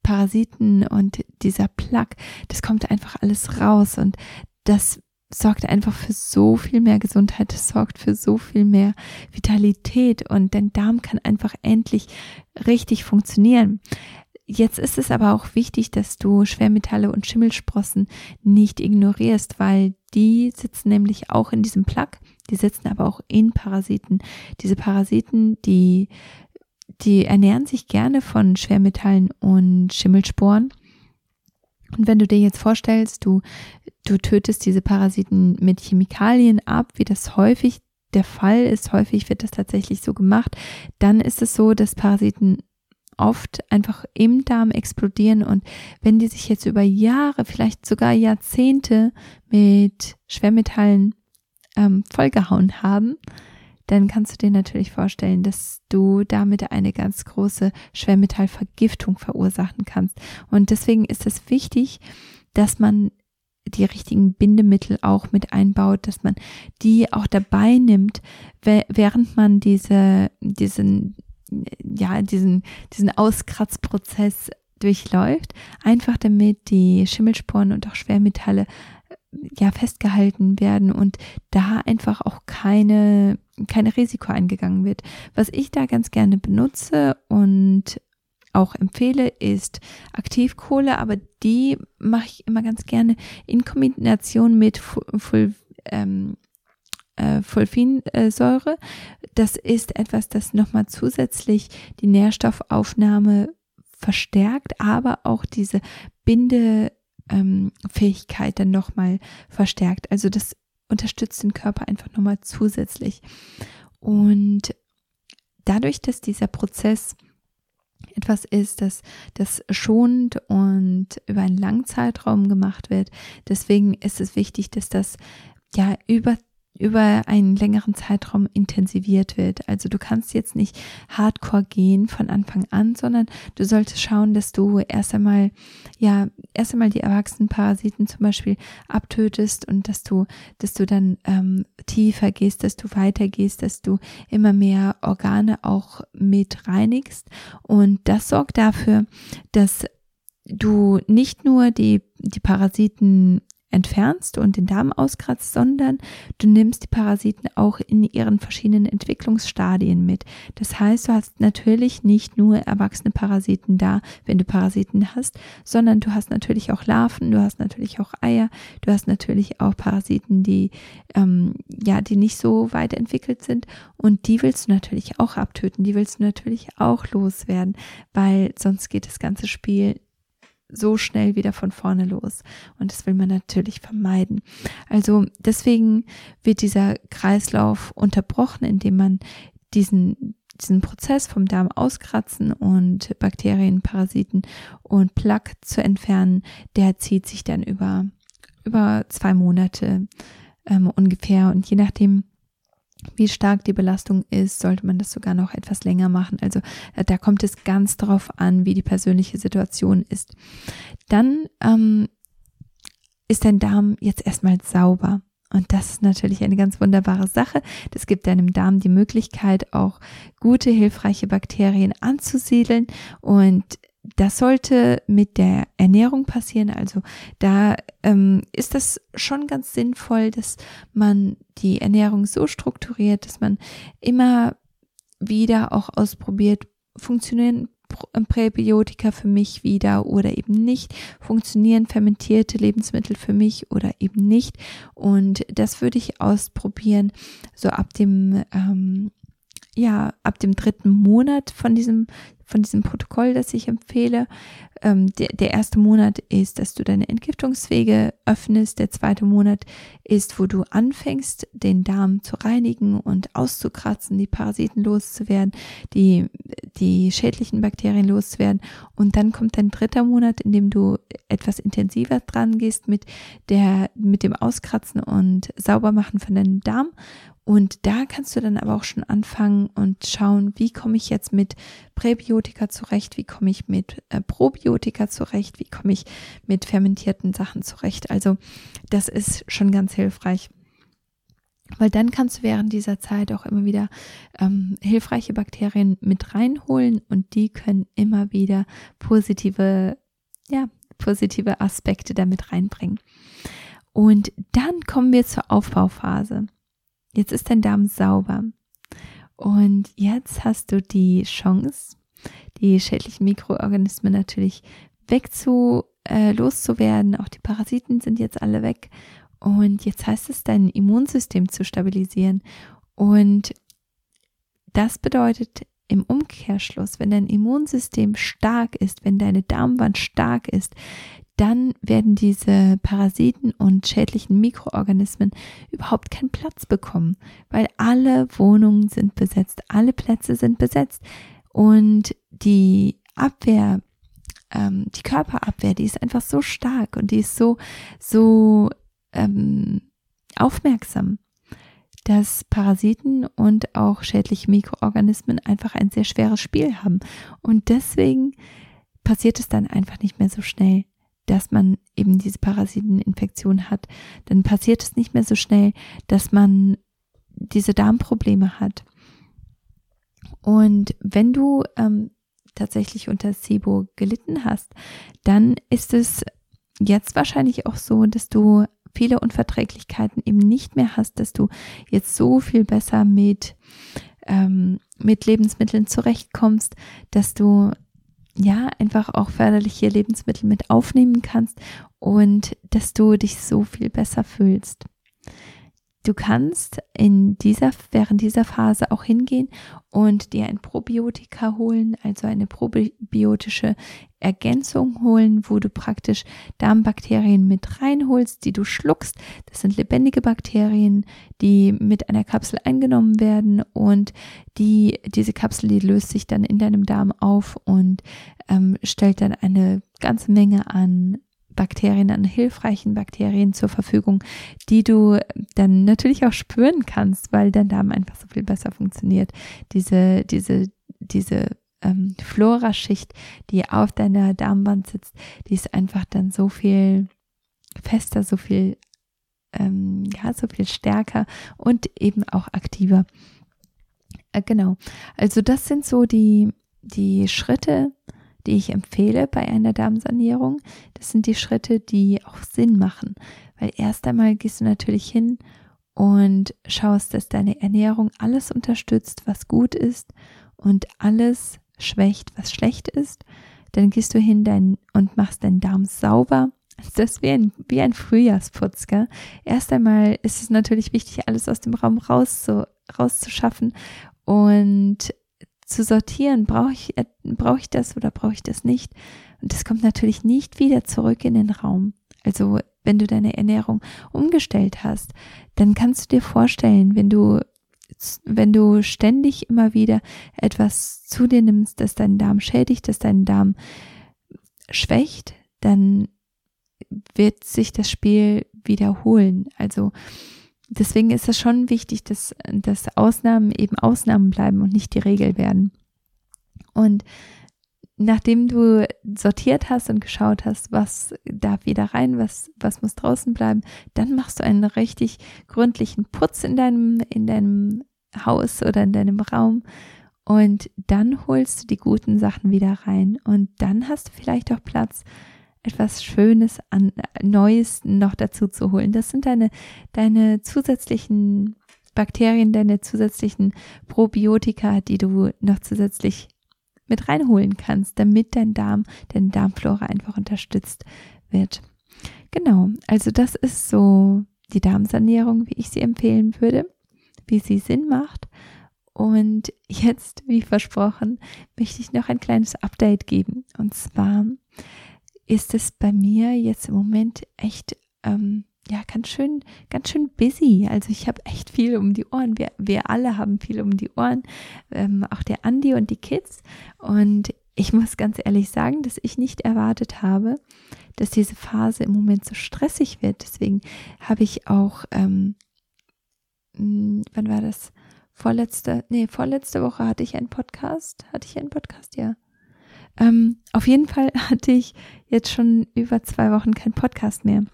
Parasiten und dieser Plaque, das kommt einfach alles raus. Und das sorgt einfach für so viel mehr Gesundheit, das sorgt für so viel mehr Vitalität. Und dein Darm kann einfach endlich richtig funktionieren. Jetzt ist es aber auch wichtig, dass du Schwermetalle und Schimmelsprossen nicht ignorierst, weil die sitzen nämlich auch in diesem Plaque, die sitzen aber auch in Parasiten. Diese Parasiten, die, die ernähren sich gerne von Schwermetallen und Schimmelsporen. Und wenn du dir jetzt vorstellst, du, du tötest diese Parasiten mit Chemikalien ab, wie das häufig der Fall ist, häufig wird das tatsächlich so gemacht, dann ist es so, dass Parasiten oft einfach im Darm explodieren und wenn die sich jetzt über Jahre, vielleicht sogar Jahrzehnte mit Schwermetallen ähm, vollgehauen haben, dann kannst du dir natürlich vorstellen, dass du damit eine ganz große Schwermetallvergiftung verursachen kannst. Und deswegen ist es wichtig, dass man die richtigen Bindemittel auch mit einbaut, dass man die auch dabei nimmt, während man diese, diesen, ja, diesen, diesen Auskratzprozess durchläuft, einfach damit die Schimmelsporen und auch Schwermetalle ja festgehalten werden und da einfach auch keine keine Risiko eingegangen wird. Was ich da ganz gerne benutze und auch empfehle, ist Aktivkohle, aber die mache ich immer ganz gerne in Kombination mit Ful ähm, äh, Fulfinsäure. Das ist etwas, das nochmal zusätzlich die Nährstoffaufnahme verstärkt, aber auch diese Binde ähm, dann nochmal verstärkt. Also das unterstützt den Körper einfach nochmal zusätzlich. Und dadurch, dass dieser Prozess etwas ist, das, das schonend und über einen langen Zeitraum gemacht wird, deswegen ist es wichtig, dass das ja über über einen längeren Zeitraum intensiviert wird. Also du kannst jetzt nicht hardcore gehen von Anfang an, sondern du solltest schauen, dass du erst einmal, ja, erst einmal die erwachsenen Parasiten zum Beispiel abtötest und dass du, dass du dann ähm, tiefer gehst, dass du weitergehst, dass du immer mehr Organe auch mit reinigst. Und das sorgt dafür, dass du nicht nur die, die Parasiten entfernst und den Darm auskratzt, sondern du nimmst die Parasiten auch in ihren verschiedenen Entwicklungsstadien mit. Das heißt, du hast natürlich nicht nur erwachsene Parasiten da, wenn du Parasiten hast, sondern du hast natürlich auch Larven, du hast natürlich auch Eier, du hast natürlich auch Parasiten, die ähm, ja, die nicht so weit entwickelt sind und die willst du natürlich auch abtöten, die willst du natürlich auch loswerden, weil sonst geht das ganze Spiel so schnell wieder von vorne los. Und das will man natürlich vermeiden. Also deswegen wird dieser Kreislauf unterbrochen, indem man diesen diesen Prozess vom Darm auskratzen und Bakterien, Parasiten und Plaque zu entfernen, der zieht sich dann über, über zwei Monate ähm, ungefähr. Und je nachdem, wie stark die Belastung ist, sollte man das sogar noch etwas länger machen. Also äh, da kommt es ganz darauf an, wie die persönliche Situation ist. Dann ähm, ist dein Darm jetzt erstmal sauber. Und das ist natürlich eine ganz wunderbare Sache. Das gibt deinem Darm die Möglichkeit, auch gute, hilfreiche Bakterien anzusiedeln. Und das sollte mit der Ernährung passieren. Also da ähm, ist das schon ganz sinnvoll, dass man die Ernährung so strukturiert, dass man immer wieder auch ausprobiert, funktionieren ähm, Präbiotika für mich wieder oder eben nicht, funktionieren fermentierte Lebensmittel für mich oder eben nicht. Und das würde ich ausprobieren, so ab dem ähm, ja, ab dem dritten Monat von diesem von diesem Protokoll, das ich empfehle. Ähm, der, der erste Monat ist, dass du deine Entgiftungswege öffnest. Der zweite Monat ist, wo du anfängst, den Darm zu reinigen und auszukratzen, die Parasiten loszuwerden, die, die schädlichen Bakterien loszuwerden. Und dann kommt dein dritter Monat, in dem du etwas intensiver dran gehst mit der, mit dem Auskratzen und Saubermachen von deinem Darm. Und da kannst du dann aber auch schon anfangen und schauen, wie komme ich jetzt mit Präbiotika zurecht, wie komme ich mit äh, Probiotika zurecht, wie komme ich mit fermentierten Sachen zurecht. Also das ist schon ganz hilfreich. Weil dann kannst du während dieser Zeit auch immer wieder ähm, hilfreiche Bakterien mit reinholen und die können immer wieder positive, ja, positive Aspekte damit reinbringen. Und dann kommen wir zur Aufbauphase. Jetzt ist dein Darm sauber. Und jetzt hast du die Chance, die schädlichen Mikroorganismen natürlich wegzu, äh, loszuwerden. Auch die Parasiten sind jetzt alle weg. Und jetzt heißt es, dein Immunsystem zu stabilisieren. Und das bedeutet im Umkehrschluss, wenn dein Immunsystem stark ist, wenn deine Darmwand stark ist, dann werden diese Parasiten und schädlichen Mikroorganismen überhaupt keinen Platz bekommen, weil alle Wohnungen sind besetzt, alle Plätze sind besetzt und die Abwehr, ähm, die Körperabwehr, die ist einfach so stark und die ist so, so ähm, aufmerksam, dass Parasiten und auch schädliche Mikroorganismen einfach ein sehr schweres Spiel haben. Und deswegen passiert es dann einfach nicht mehr so schnell, dass man eben diese Parasiteninfektion hat. Dann passiert es nicht mehr so schnell, dass man diese Darmprobleme hat. Und wenn du ähm, tatsächlich unter SIBO gelitten hast, dann ist es jetzt wahrscheinlich auch so, dass du viele Unverträglichkeiten eben nicht mehr hast, dass du jetzt so viel besser mit, ähm, mit Lebensmitteln zurechtkommst, dass du ja einfach auch förderliche Lebensmittel mit aufnehmen kannst und dass du dich so viel besser fühlst. Du kannst in dieser, während dieser Phase auch hingehen und dir ein Probiotika holen, also eine probiotische Ergänzung holen, wo du praktisch Darmbakterien mit reinholst, die du schluckst. Das sind lebendige Bakterien, die mit einer Kapsel eingenommen werden und die, diese Kapsel, die löst sich dann in deinem Darm auf und ähm, stellt dann eine ganze Menge an Bakterien, an hilfreichen Bakterien zur Verfügung, die du dann natürlich auch spüren kannst, weil dein Darm einfach so viel besser funktioniert. Diese, diese, diese ähm, Flora-Schicht, die auf deiner Darmwand sitzt, die ist einfach dann so viel fester, so viel, ähm, ja, so viel stärker und eben auch aktiver. Äh, genau. Also das sind so die, die Schritte, die ich empfehle bei einer Darmsanierung. Das sind die Schritte, die auch Sinn machen. Weil erst einmal gehst du natürlich hin und schaust, dass deine Ernährung alles unterstützt, was gut ist und alles schwächt, was schlecht ist. Dann gehst du hin dein, und machst deinen Darm sauber. Das ist wie ein, wie ein Frühjahrsputz. Gell? Erst einmal ist es natürlich wichtig, alles aus dem Raum raus zu, rauszuschaffen und zu sortieren, brauche ich, äh, brauche ich das oder brauche ich das nicht? Und das kommt natürlich nicht wieder zurück in den Raum. Also wenn du deine Ernährung umgestellt hast, dann kannst du dir vorstellen, wenn du wenn du ständig immer wieder etwas zu dir nimmst, das deinen Darm schädigt, das deinen Darm schwächt, dann wird sich das Spiel wiederholen. Also deswegen ist es schon wichtig, dass, dass Ausnahmen eben Ausnahmen bleiben und nicht die Regel werden. Und nachdem du sortiert hast und geschaut hast, was darf wieder rein, was, was muss draußen bleiben, dann machst du einen richtig gründlichen Putz in deinem, in deinem Haus oder in deinem Raum und dann holst du die guten Sachen wieder rein und dann hast du vielleicht auch Platz etwas Schönes an Neues noch dazu zu holen. Das sind deine, deine zusätzlichen Bakterien, deine zusätzlichen Probiotika, die du noch zusätzlich mit reinholen kannst, damit dein Darm, deine Darmflora einfach unterstützt wird. Genau, also das ist so die Darmsanierung, wie ich sie empfehlen würde, wie sie Sinn macht. Und jetzt, wie versprochen, möchte ich noch ein kleines Update geben. Und zwar ist es bei mir jetzt im Moment echt, ähm, ja, ganz schön, ganz schön busy. Also ich habe echt viel um die Ohren. Wir, wir alle haben viel um die Ohren. Ähm, auch der Andi und die Kids. Und ich muss ganz ehrlich sagen, dass ich nicht erwartet habe, dass diese Phase im Moment so stressig wird. Deswegen habe ich auch, ähm, hm, wann war das? Vorletzte, nee, vorletzte Woche hatte ich einen Podcast. Hatte ich einen Podcast, ja. Ähm, auf jeden Fall hatte ich jetzt schon über zwei Wochen keinen Podcast mehr.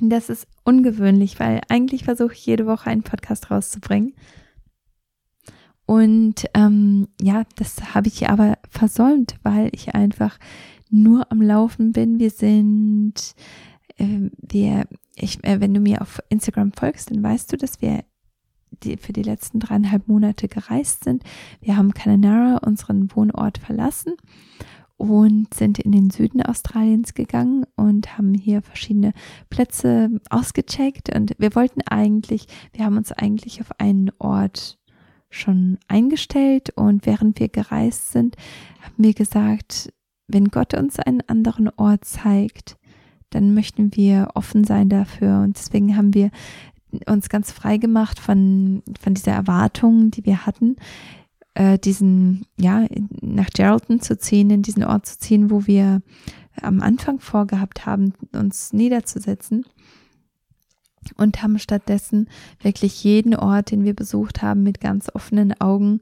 Das ist ungewöhnlich, weil eigentlich versuche ich jede Woche einen Podcast rauszubringen. Und ähm, ja, das habe ich aber versäumt, weil ich einfach nur am Laufen bin. Wir sind, äh, wir, ich, äh, wenn du mir auf Instagram folgst, dann weißt du, dass wir die für die letzten dreieinhalb Monate gereist sind. Wir haben Cananara, unseren Wohnort, verlassen und sind in den Süden Australiens gegangen und haben hier verschiedene Plätze ausgecheckt. Und wir wollten eigentlich, wir haben uns eigentlich auf einen Ort schon eingestellt und während wir gereist sind, haben wir gesagt, wenn Gott uns einen anderen Ort zeigt, dann möchten wir offen sein dafür. Und deswegen haben wir uns ganz frei gemacht von, von dieser Erwartung, die wir hatten, äh, diesen, ja, nach Geraldton zu ziehen, in diesen Ort zu ziehen, wo wir am Anfang vorgehabt haben, uns niederzusetzen. Und haben stattdessen wirklich jeden Ort, den wir besucht haben, mit ganz offenen Augen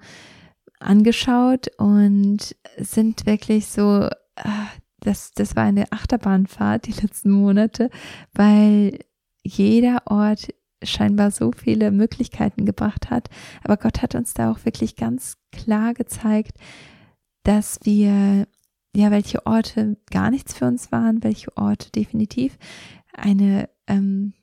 angeschaut und sind wirklich so, ah, das, das war eine Achterbahnfahrt die letzten Monate, weil jeder Ort scheinbar so viele Möglichkeiten gebracht hat. Aber Gott hat uns da auch wirklich ganz klar gezeigt, dass wir, ja, welche Orte gar nichts für uns waren, welche Orte definitiv eine, ähm,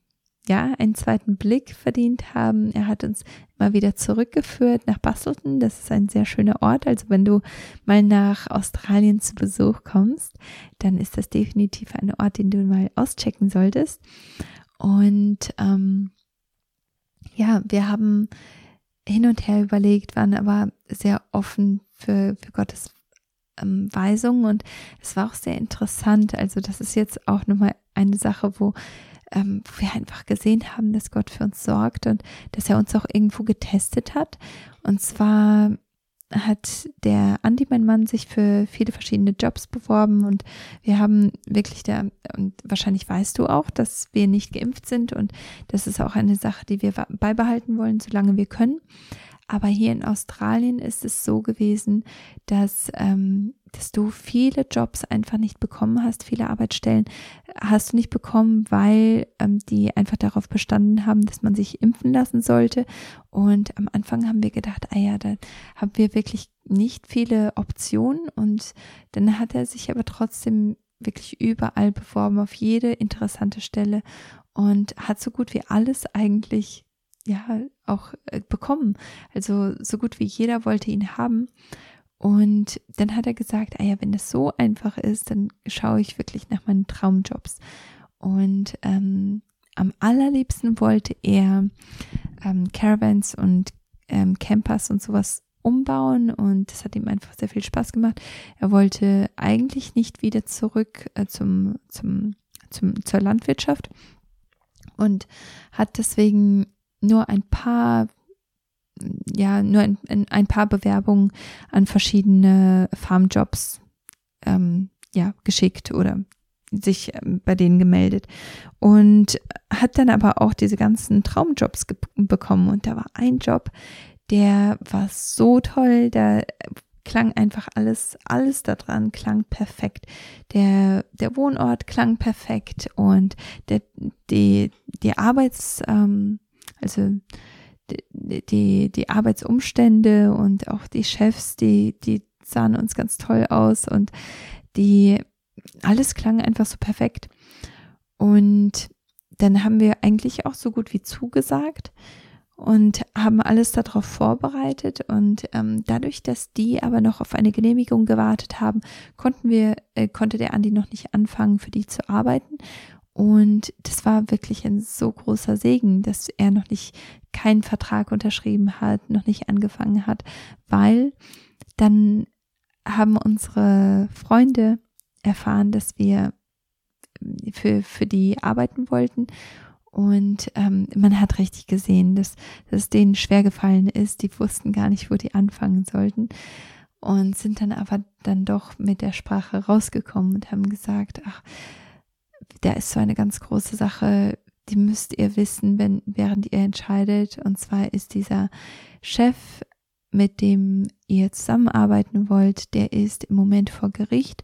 ja, einen zweiten Blick verdient haben. Er hat uns mal wieder zurückgeführt nach Bastelton. Das ist ein sehr schöner Ort. Also wenn du mal nach Australien zu Besuch kommst, dann ist das definitiv ein Ort, den du mal auschecken solltest. Und ähm, ja, wir haben hin und her überlegt, waren aber sehr offen für, für Gottes ähm, Weisungen und es war auch sehr interessant. Also das ist jetzt auch nochmal eine Sache, wo, ähm, wo wir einfach gesehen haben, dass Gott für uns sorgt und dass er uns auch irgendwo getestet hat. Und zwar hat der Andi, mein Mann, sich für viele verschiedene Jobs beworben und wir haben wirklich da, und wahrscheinlich weißt du auch, dass wir nicht geimpft sind und das ist auch eine Sache, die wir beibehalten wollen, solange wir können. Aber hier in Australien ist es so gewesen, dass, ähm, dass du viele Jobs einfach nicht bekommen hast, viele Arbeitsstellen hast du nicht bekommen, weil ähm, die einfach darauf bestanden haben, dass man sich impfen lassen sollte. Und am Anfang haben wir gedacht, ah ja, da haben wir wirklich nicht viele Optionen. Und dann hat er sich aber trotzdem wirklich überall beworben, auf jede interessante Stelle und hat so gut wie alles eigentlich ja auch äh, bekommen. Also so gut wie jeder wollte ihn haben. Und dann hat er gesagt, ah ja, wenn das so einfach ist, dann schaue ich wirklich nach meinen Traumjobs. Und ähm, am allerliebsten wollte er ähm, Caravans und ähm, Campers und sowas umbauen und das hat ihm einfach sehr viel Spaß gemacht. Er wollte eigentlich nicht wieder zurück äh, zum, zum, zum, zur Landwirtschaft und hat deswegen nur ein paar, ja, nur ein, ein paar Bewerbungen an verschiedene Farmjobs ähm, ja, geschickt oder sich ähm, bei denen gemeldet. Und hat dann aber auch diese ganzen Traumjobs bekommen. Und da war ein Job, der war so toll, da klang einfach alles, alles daran klang perfekt. Der, der Wohnort klang perfekt und der, die, die Arbeits, ähm, also die, die, Arbeitsumstände und auch die Chefs, die, die sahen uns ganz toll aus und die, alles klang einfach so perfekt. Und dann haben wir eigentlich auch so gut wie zugesagt und haben alles darauf vorbereitet und ähm, dadurch, dass die aber noch auf eine Genehmigung gewartet haben, konnten wir, äh, konnte der Andi noch nicht anfangen, für die zu arbeiten und das war wirklich ein so großer Segen, dass er noch nicht keinen Vertrag unterschrieben hat, noch nicht angefangen hat, weil dann haben unsere Freunde erfahren, dass wir für, für die arbeiten wollten. Und ähm, man hat richtig gesehen, dass, dass es denen schwer gefallen ist. Die wussten gar nicht, wo die anfangen sollten. Und sind dann aber dann doch mit der Sprache rausgekommen und haben gesagt, ach, da ist so eine ganz große Sache, die müsst ihr wissen, wenn, während ihr entscheidet. Und zwar ist dieser Chef, mit dem ihr zusammenarbeiten wollt, der ist im Moment vor Gericht,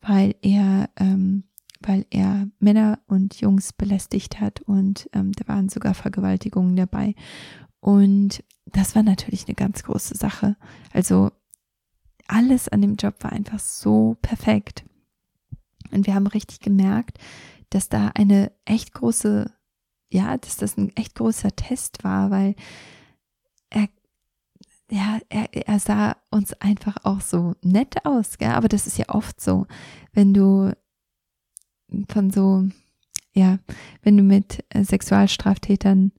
weil er, ähm, weil er Männer und Jungs belästigt hat und ähm, da waren sogar Vergewaltigungen dabei. Und das war natürlich eine ganz große Sache. Also alles an dem Job war einfach so perfekt. Und wir haben richtig gemerkt, dass da eine echt große, ja, dass das ein echt großer Test war, weil er, ja, er, er sah uns einfach auch so nett aus, gell? aber das ist ja oft so, wenn du von so, ja, wenn du mit Sexualstraftätern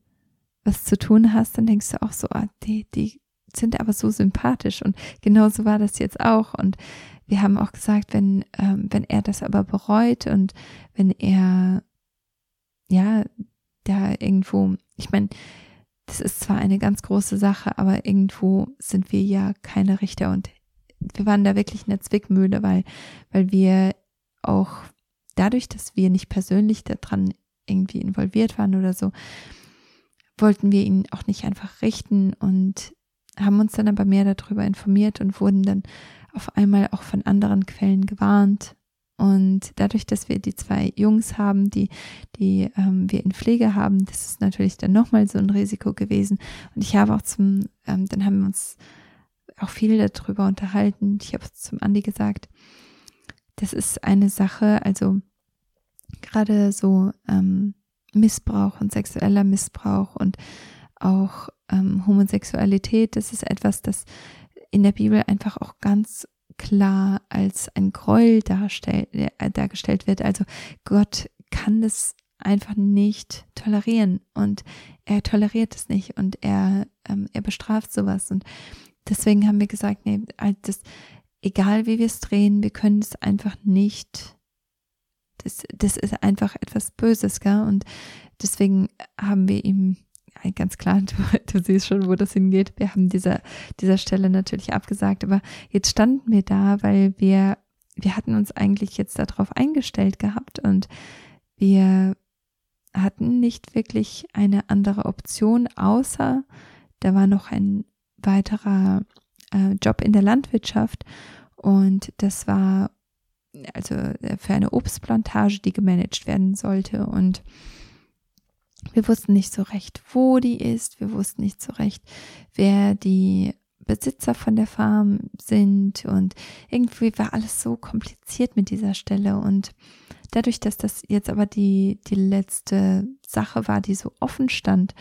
was zu tun hast, dann denkst du auch so, ah, die, die sind aber so sympathisch und genauso war das jetzt auch und wir haben auch gesagt, wenn, ähm, wenn er das aber bereut und wenn er, ja, da irgendwo, ich meine, das ist zwar eine ganz große Sache, aber irgendwo sind wir ja keine Richter und wir waren da wirklich in der Zwickmühle, weil, weil wir auch dadurch, dass wir nicht persönlich daran irgendwie involviert waren oder so, wollten wir ihn auch nicht einfach richten und haben uns dann aber mehr darüber informiert und wurden dann auf einmal auch von anderen Quellen gewarnt. Und dadurch, dass wir die zwei Jungs haben, die, die ähm, wir in Pflege haben, das ist natürlich dann nochmal so ein Risiko gewesen. Und ich habe auch zum, ähm, dann haben wir uns auch viel darüber unterhalten. Ich habe zum Andi gesagt, das ist eine Sache, also gerade so ähm, Missbrauch und sexueller Missbrauch und auch ähm, Homosexualität, das ist etwas, das in der Bibel einfach auch ganz klar als ein Gräuel darstell, äh, dargestellt wird. Also Gott kann das einfach nicht tolerieren und er toleriert es nicht und er, ähm, er bestraft sowas. Und deswegen haben wir gesagt, nee, das, egal wie wir es drehen, wir können es einfach nicht. Das, das ist einfach etwas Böses, gell? Und deswegen haben wir ihm ganz klar, du, du, siehst schon, wo das hingeht. Wir haben dieser, dieser Stelle natürlich abgesagt, aber jetzt standen wir da, weil wir, wir hatten uns eigentlich jetzt darauf eingestellt gehabt und wir hatten nicht wirklich eine andere Option, außer da war noch ein weiterer äh, Job in der Landwirtschaft und das war also für eine Obstplantage, die gemanagt werden sollte und wir wussten nicht so recht, wo die ist. Wir wussten nicht so recht, wer die Besitzer von der Farm sind. Und irgendwie war alles so kompliziert mit dieser Stelle. Und dadurch, dass das jetzt aber die, die letzte Sache war, die so offen stand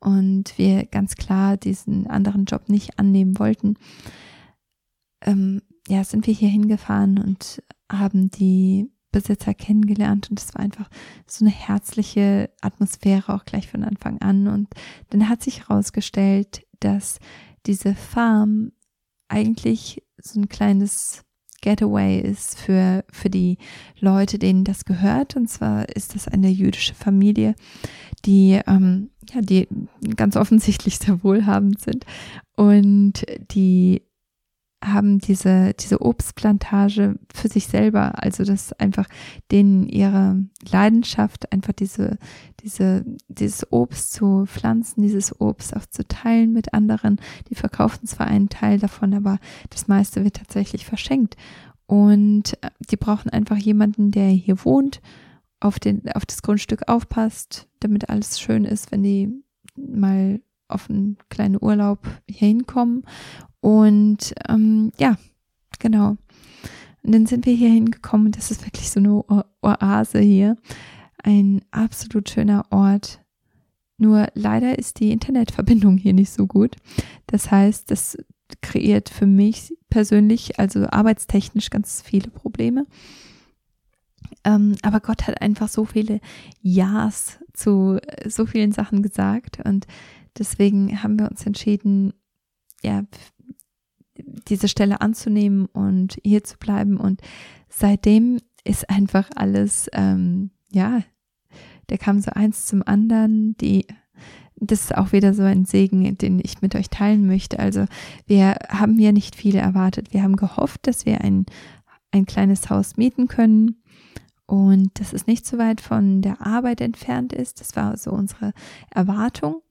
und wir ganz klar diesen anderen Job nicht annehmen wollten, ähm, ja, sind wir hier hingefahren und haben die Besitzer kennengelernt und es war einfach so eine herzliche Atmosphäre auch gleich von Anfang an. Und dann hat sich herausgestellt, dass diese Farm eigentlich so ein kleines Getaway ist für, für die Leute, denen das gehört. Und zwar ist das eine jüdische Familie, die, ähm, ja, die ganz offensichtlich sehr wohlhabend sind und die haben diese, diese Obstplantage für sich selber. Also das einfach denen ihre Leidenschaft, einfach diese, diese, dieses Obst zu pflanzen, dieses Obst auch zu teilen mit anderen. Die verkaufen zwar einen Teil davon, aber das meiste wird tatsächlich verschenkt. Und die brauchen einfach jemanden, der hier wohnt, auf den, auf das Grundstück aufpasst, damit alles schön ist, wenn die mal auf einen kleinen Urlaub hier hinkommen und ähm, ja, genau. Und dann sind wir hier hingekommen. Das ist wirklich so eine Oase hier. Ein absolut schöner Ort. Nur leider ist die Internetverbindung hier nicht so gut. Das heißt, das kreiert für mich persönlich, also arbeitstechnisch, ganz viele Probleme. Ähm, aber Gott hat einfach so viele Ja's zu so vielen Sachen gesagt und deswegen haben wir uns entschieden, ja, diese Stelle anzunehmen und hier zu bleiben. Und seitdem ist einfach alles, ähm, ja, der kam so eins zum anderen. Die, das ist auch wieder so ein Segen, den ich mit euch teilen möchte. Also wir haben ja nicht viele erwartet. Wir haben gehofft, dass wir ein, ein kleines Haus mieten können und dass es nicht so weit von der Arbeit entfernt ist. Das war so unsere Erwartung.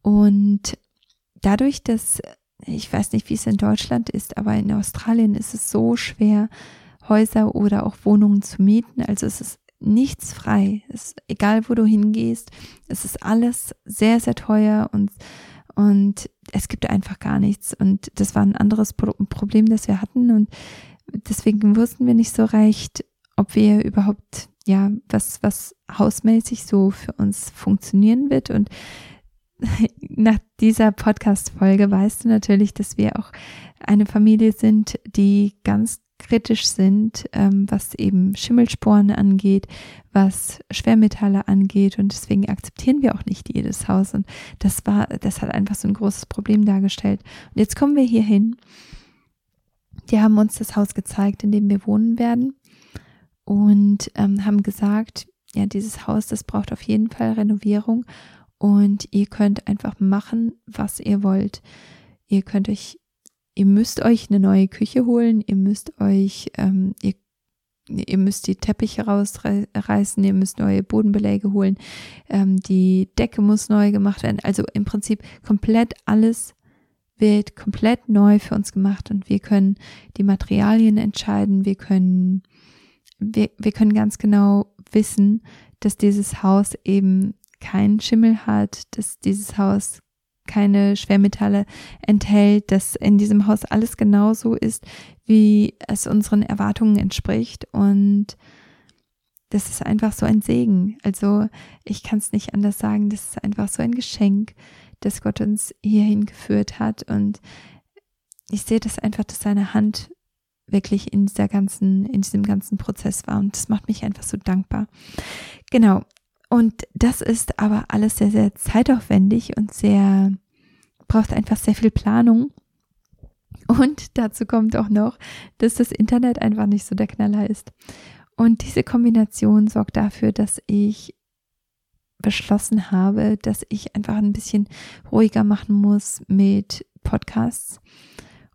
Und dadurch, dass ich weiß nicht, wie es in Deutschland ist, aber in Australien ist es so schwer, Häuser oder auch Wohnungen zu mieten. Also es ist nichts frei. Es ist, egal, wo du hingehst, es ist alles sehr, sehr teuer und, und es gibt einfach gar nichts. Und das war ein anderes Problem, das wir hatten. Und deswegen wussten wir nicht so recht, ob wir überhaupt, ja, was, was hausmäßig so für uns funktionieren wird. Und nach dieser Podcast-Folge weißt du natürlich, dass wir auch eine Familie sind, die ganz kritisch sind, ähm, was eben Schimmelsporen angeht, was Schwermetalle angeht und deswegen akzeptieren wir auch nicht jedes Haus und das war, das hat einfach so ein großes Problem dargestellt. Und jetzt kommen wir hier hin. die haben uns das Haus gezeigt, in dem wir wohnen werden und ähm, haben gesagt, ja, dieses Haus, das braucht auf jeden Fall Renovierung und ihr könnt einfach machen, was ihr wollt. Ihr könnt euch, ihr müsst euch eine neue Küche holen, ihr müsst euch, ähm, ihr, ihr müsst die Teppiche rausreißen, ihr müsst neue Bodenbeläge holen, ähm, die Decke muss neu gemacht werden. Also im Prinzip komplett alles wird komplett neu für uns gemacht. Und wir können die Materialien entscheiden, wir können, wir, wir können ganz genau wissen, dass dieses Haus eben keinen Schimmel hat, dass dieses Haus keine Schwermetalle enthält, dass in diesem Haus alles genauso ist, wie es unseren Erwartungen entspricht und das ist einfach so ein Segen. Also ich kann es nicht anders sagen, das ist einfach so ein Geschenk, dass Gott uns hierhin geführt hat. Und ich sehe das einfach, dass seine Hand wirklich in dieser ganzen, in diesem ganzen Prozess war. Und das macht mich einfach so dankbar. Genau. Und das ist aber alles sehr, sehr zeitaufwendig und sehr, braucht einfach sehr viel Planung. Und dazu kommt auch noch, dass das Internet einfach nicht so der Knaller ist. Und diese Kombination sorgt dafür, dass ich beschlossen habe, dass ich einfach ein bisschen ruhiger machen muss mit Podcasts.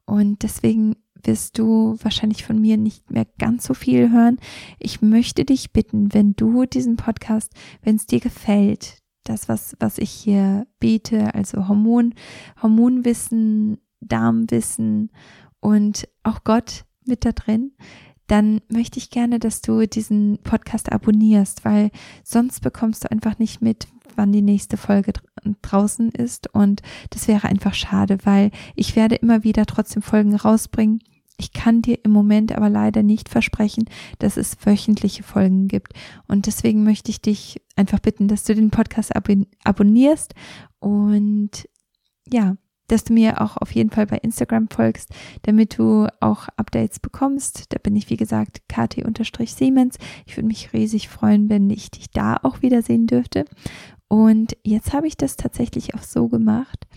Und deswegen wirst du wahrscheinlich von mir nicht mehr ganz so viel hören. Ich möchte dich bitten, wenn du diesen Podcast, wenn es dir gefällt, das, was, was ich hier biete, also Hormon, Hormonwissen, Darmwissen und auch Gott mit da drin, dann möchte ich gerne, dass du diesen Podcast abonnierst, weil sonst bekommst du einfach nicht mit, wann die nächste Folge draußen ist und das wäre einfach schade, weil ich werde immer wieder trotzdem Folgen rausbringen. Ich kann dir im Moment aber leider nicht versprechen, dass es wöchentliche Folgen gibt. Und deswegen möchte ich dich einfach bitten, dass du den Podcast abonnierst und ja, dass du mir auch auf jeden Fall bei Instagram folgst, damit du auch Updates bekommst. Da bin ich, wie gesagt, kt-siemens. Ich würde mich riesig freuen, wenn ich dich da auch wiedersehen dürfte. Und jetzt habe ich das tatsächlich auch so gemacht,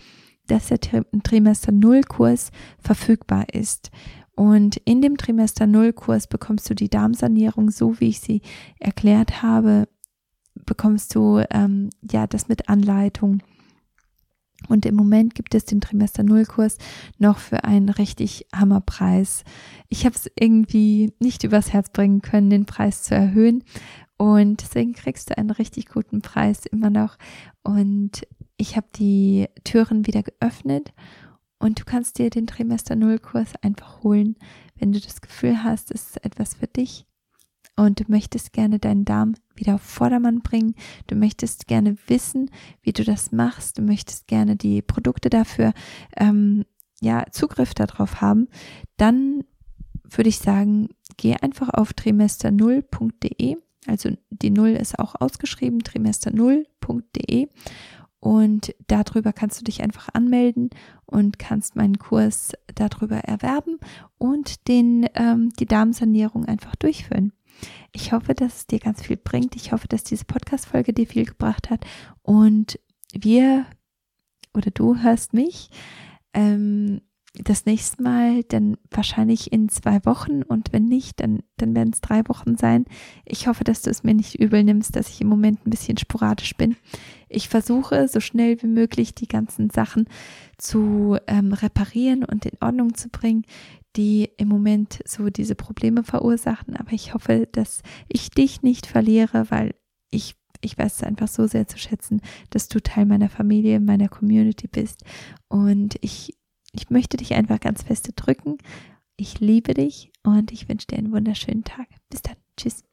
dass der Trimester Null Kurs verfügbar ist. Und in dem Trimester Null Kurs bekommst du die Darmsanierung, so wie ich sie erklärt habe, bekommst du ähm, ja das mit Anleitung und im Moment gibt es den Trimester Null Kurs noch für einen richtig Hammerpreis. Ich habe es irgendwie nicht übers Herz bringen können, den Preis zu erhöhen. Und deswegen kriegst du einen richtig guten Preis immer noch. Und ich habe die Türen wieder geöffnet und du kannst dir den Trimester Null Kurs einfach holen, wenn du das Gefühl hast, es ist etwas für dich und du möchtest gerne deinen Darm wieder auf Vordermann bringen. Du möchtest gerne wissen, wie du das machst. Du möchtest gerne die Produkte dafür, ähm, ja, Zugriff darauf haben. Dann würde ich sagen, geh einfach auf trimester0.de. Also die Null ist auch ausgeschrieben, trimester0.de. Und darüber kannst du dich einfach anmelden und kannst meinen Kurs darüber erwerben und den, ähm, die Darmsanierung einfach durchführen. Ich hoffe, dass es dir ganz viel bringt. Ich hoffe, dass diese Podcast-Folge dir viel gebracht hat. Und wir oder du hörst mich ähm, das nächste Mal dann wahrscheinlich in zwei Wochen und wenn nicht, dann, dann werden es drei Wochen sein. Ich hoffe, dass du es mir nicht übel nimmst, dass ich im Moment ein bisschen sporadisch bin. Ich versuche so schnell wie möglich die ganzen Sachen zu ähm, reparieren und in Ordnung zu bringen, die im Moment so diese Probleme verursachen. Aber ich hoffe, dass ich dich nicht verliere, weil ich ich weiß es einfach so sehr zu schätzen, dass du Teil meiner Familie, meiner Community bist. Und ich, ich möchte dich einfach ganz feste drücken. Ich liebe dich und ich wünsche dir einen wunderschönen Tag. Bis dann. Tschüss.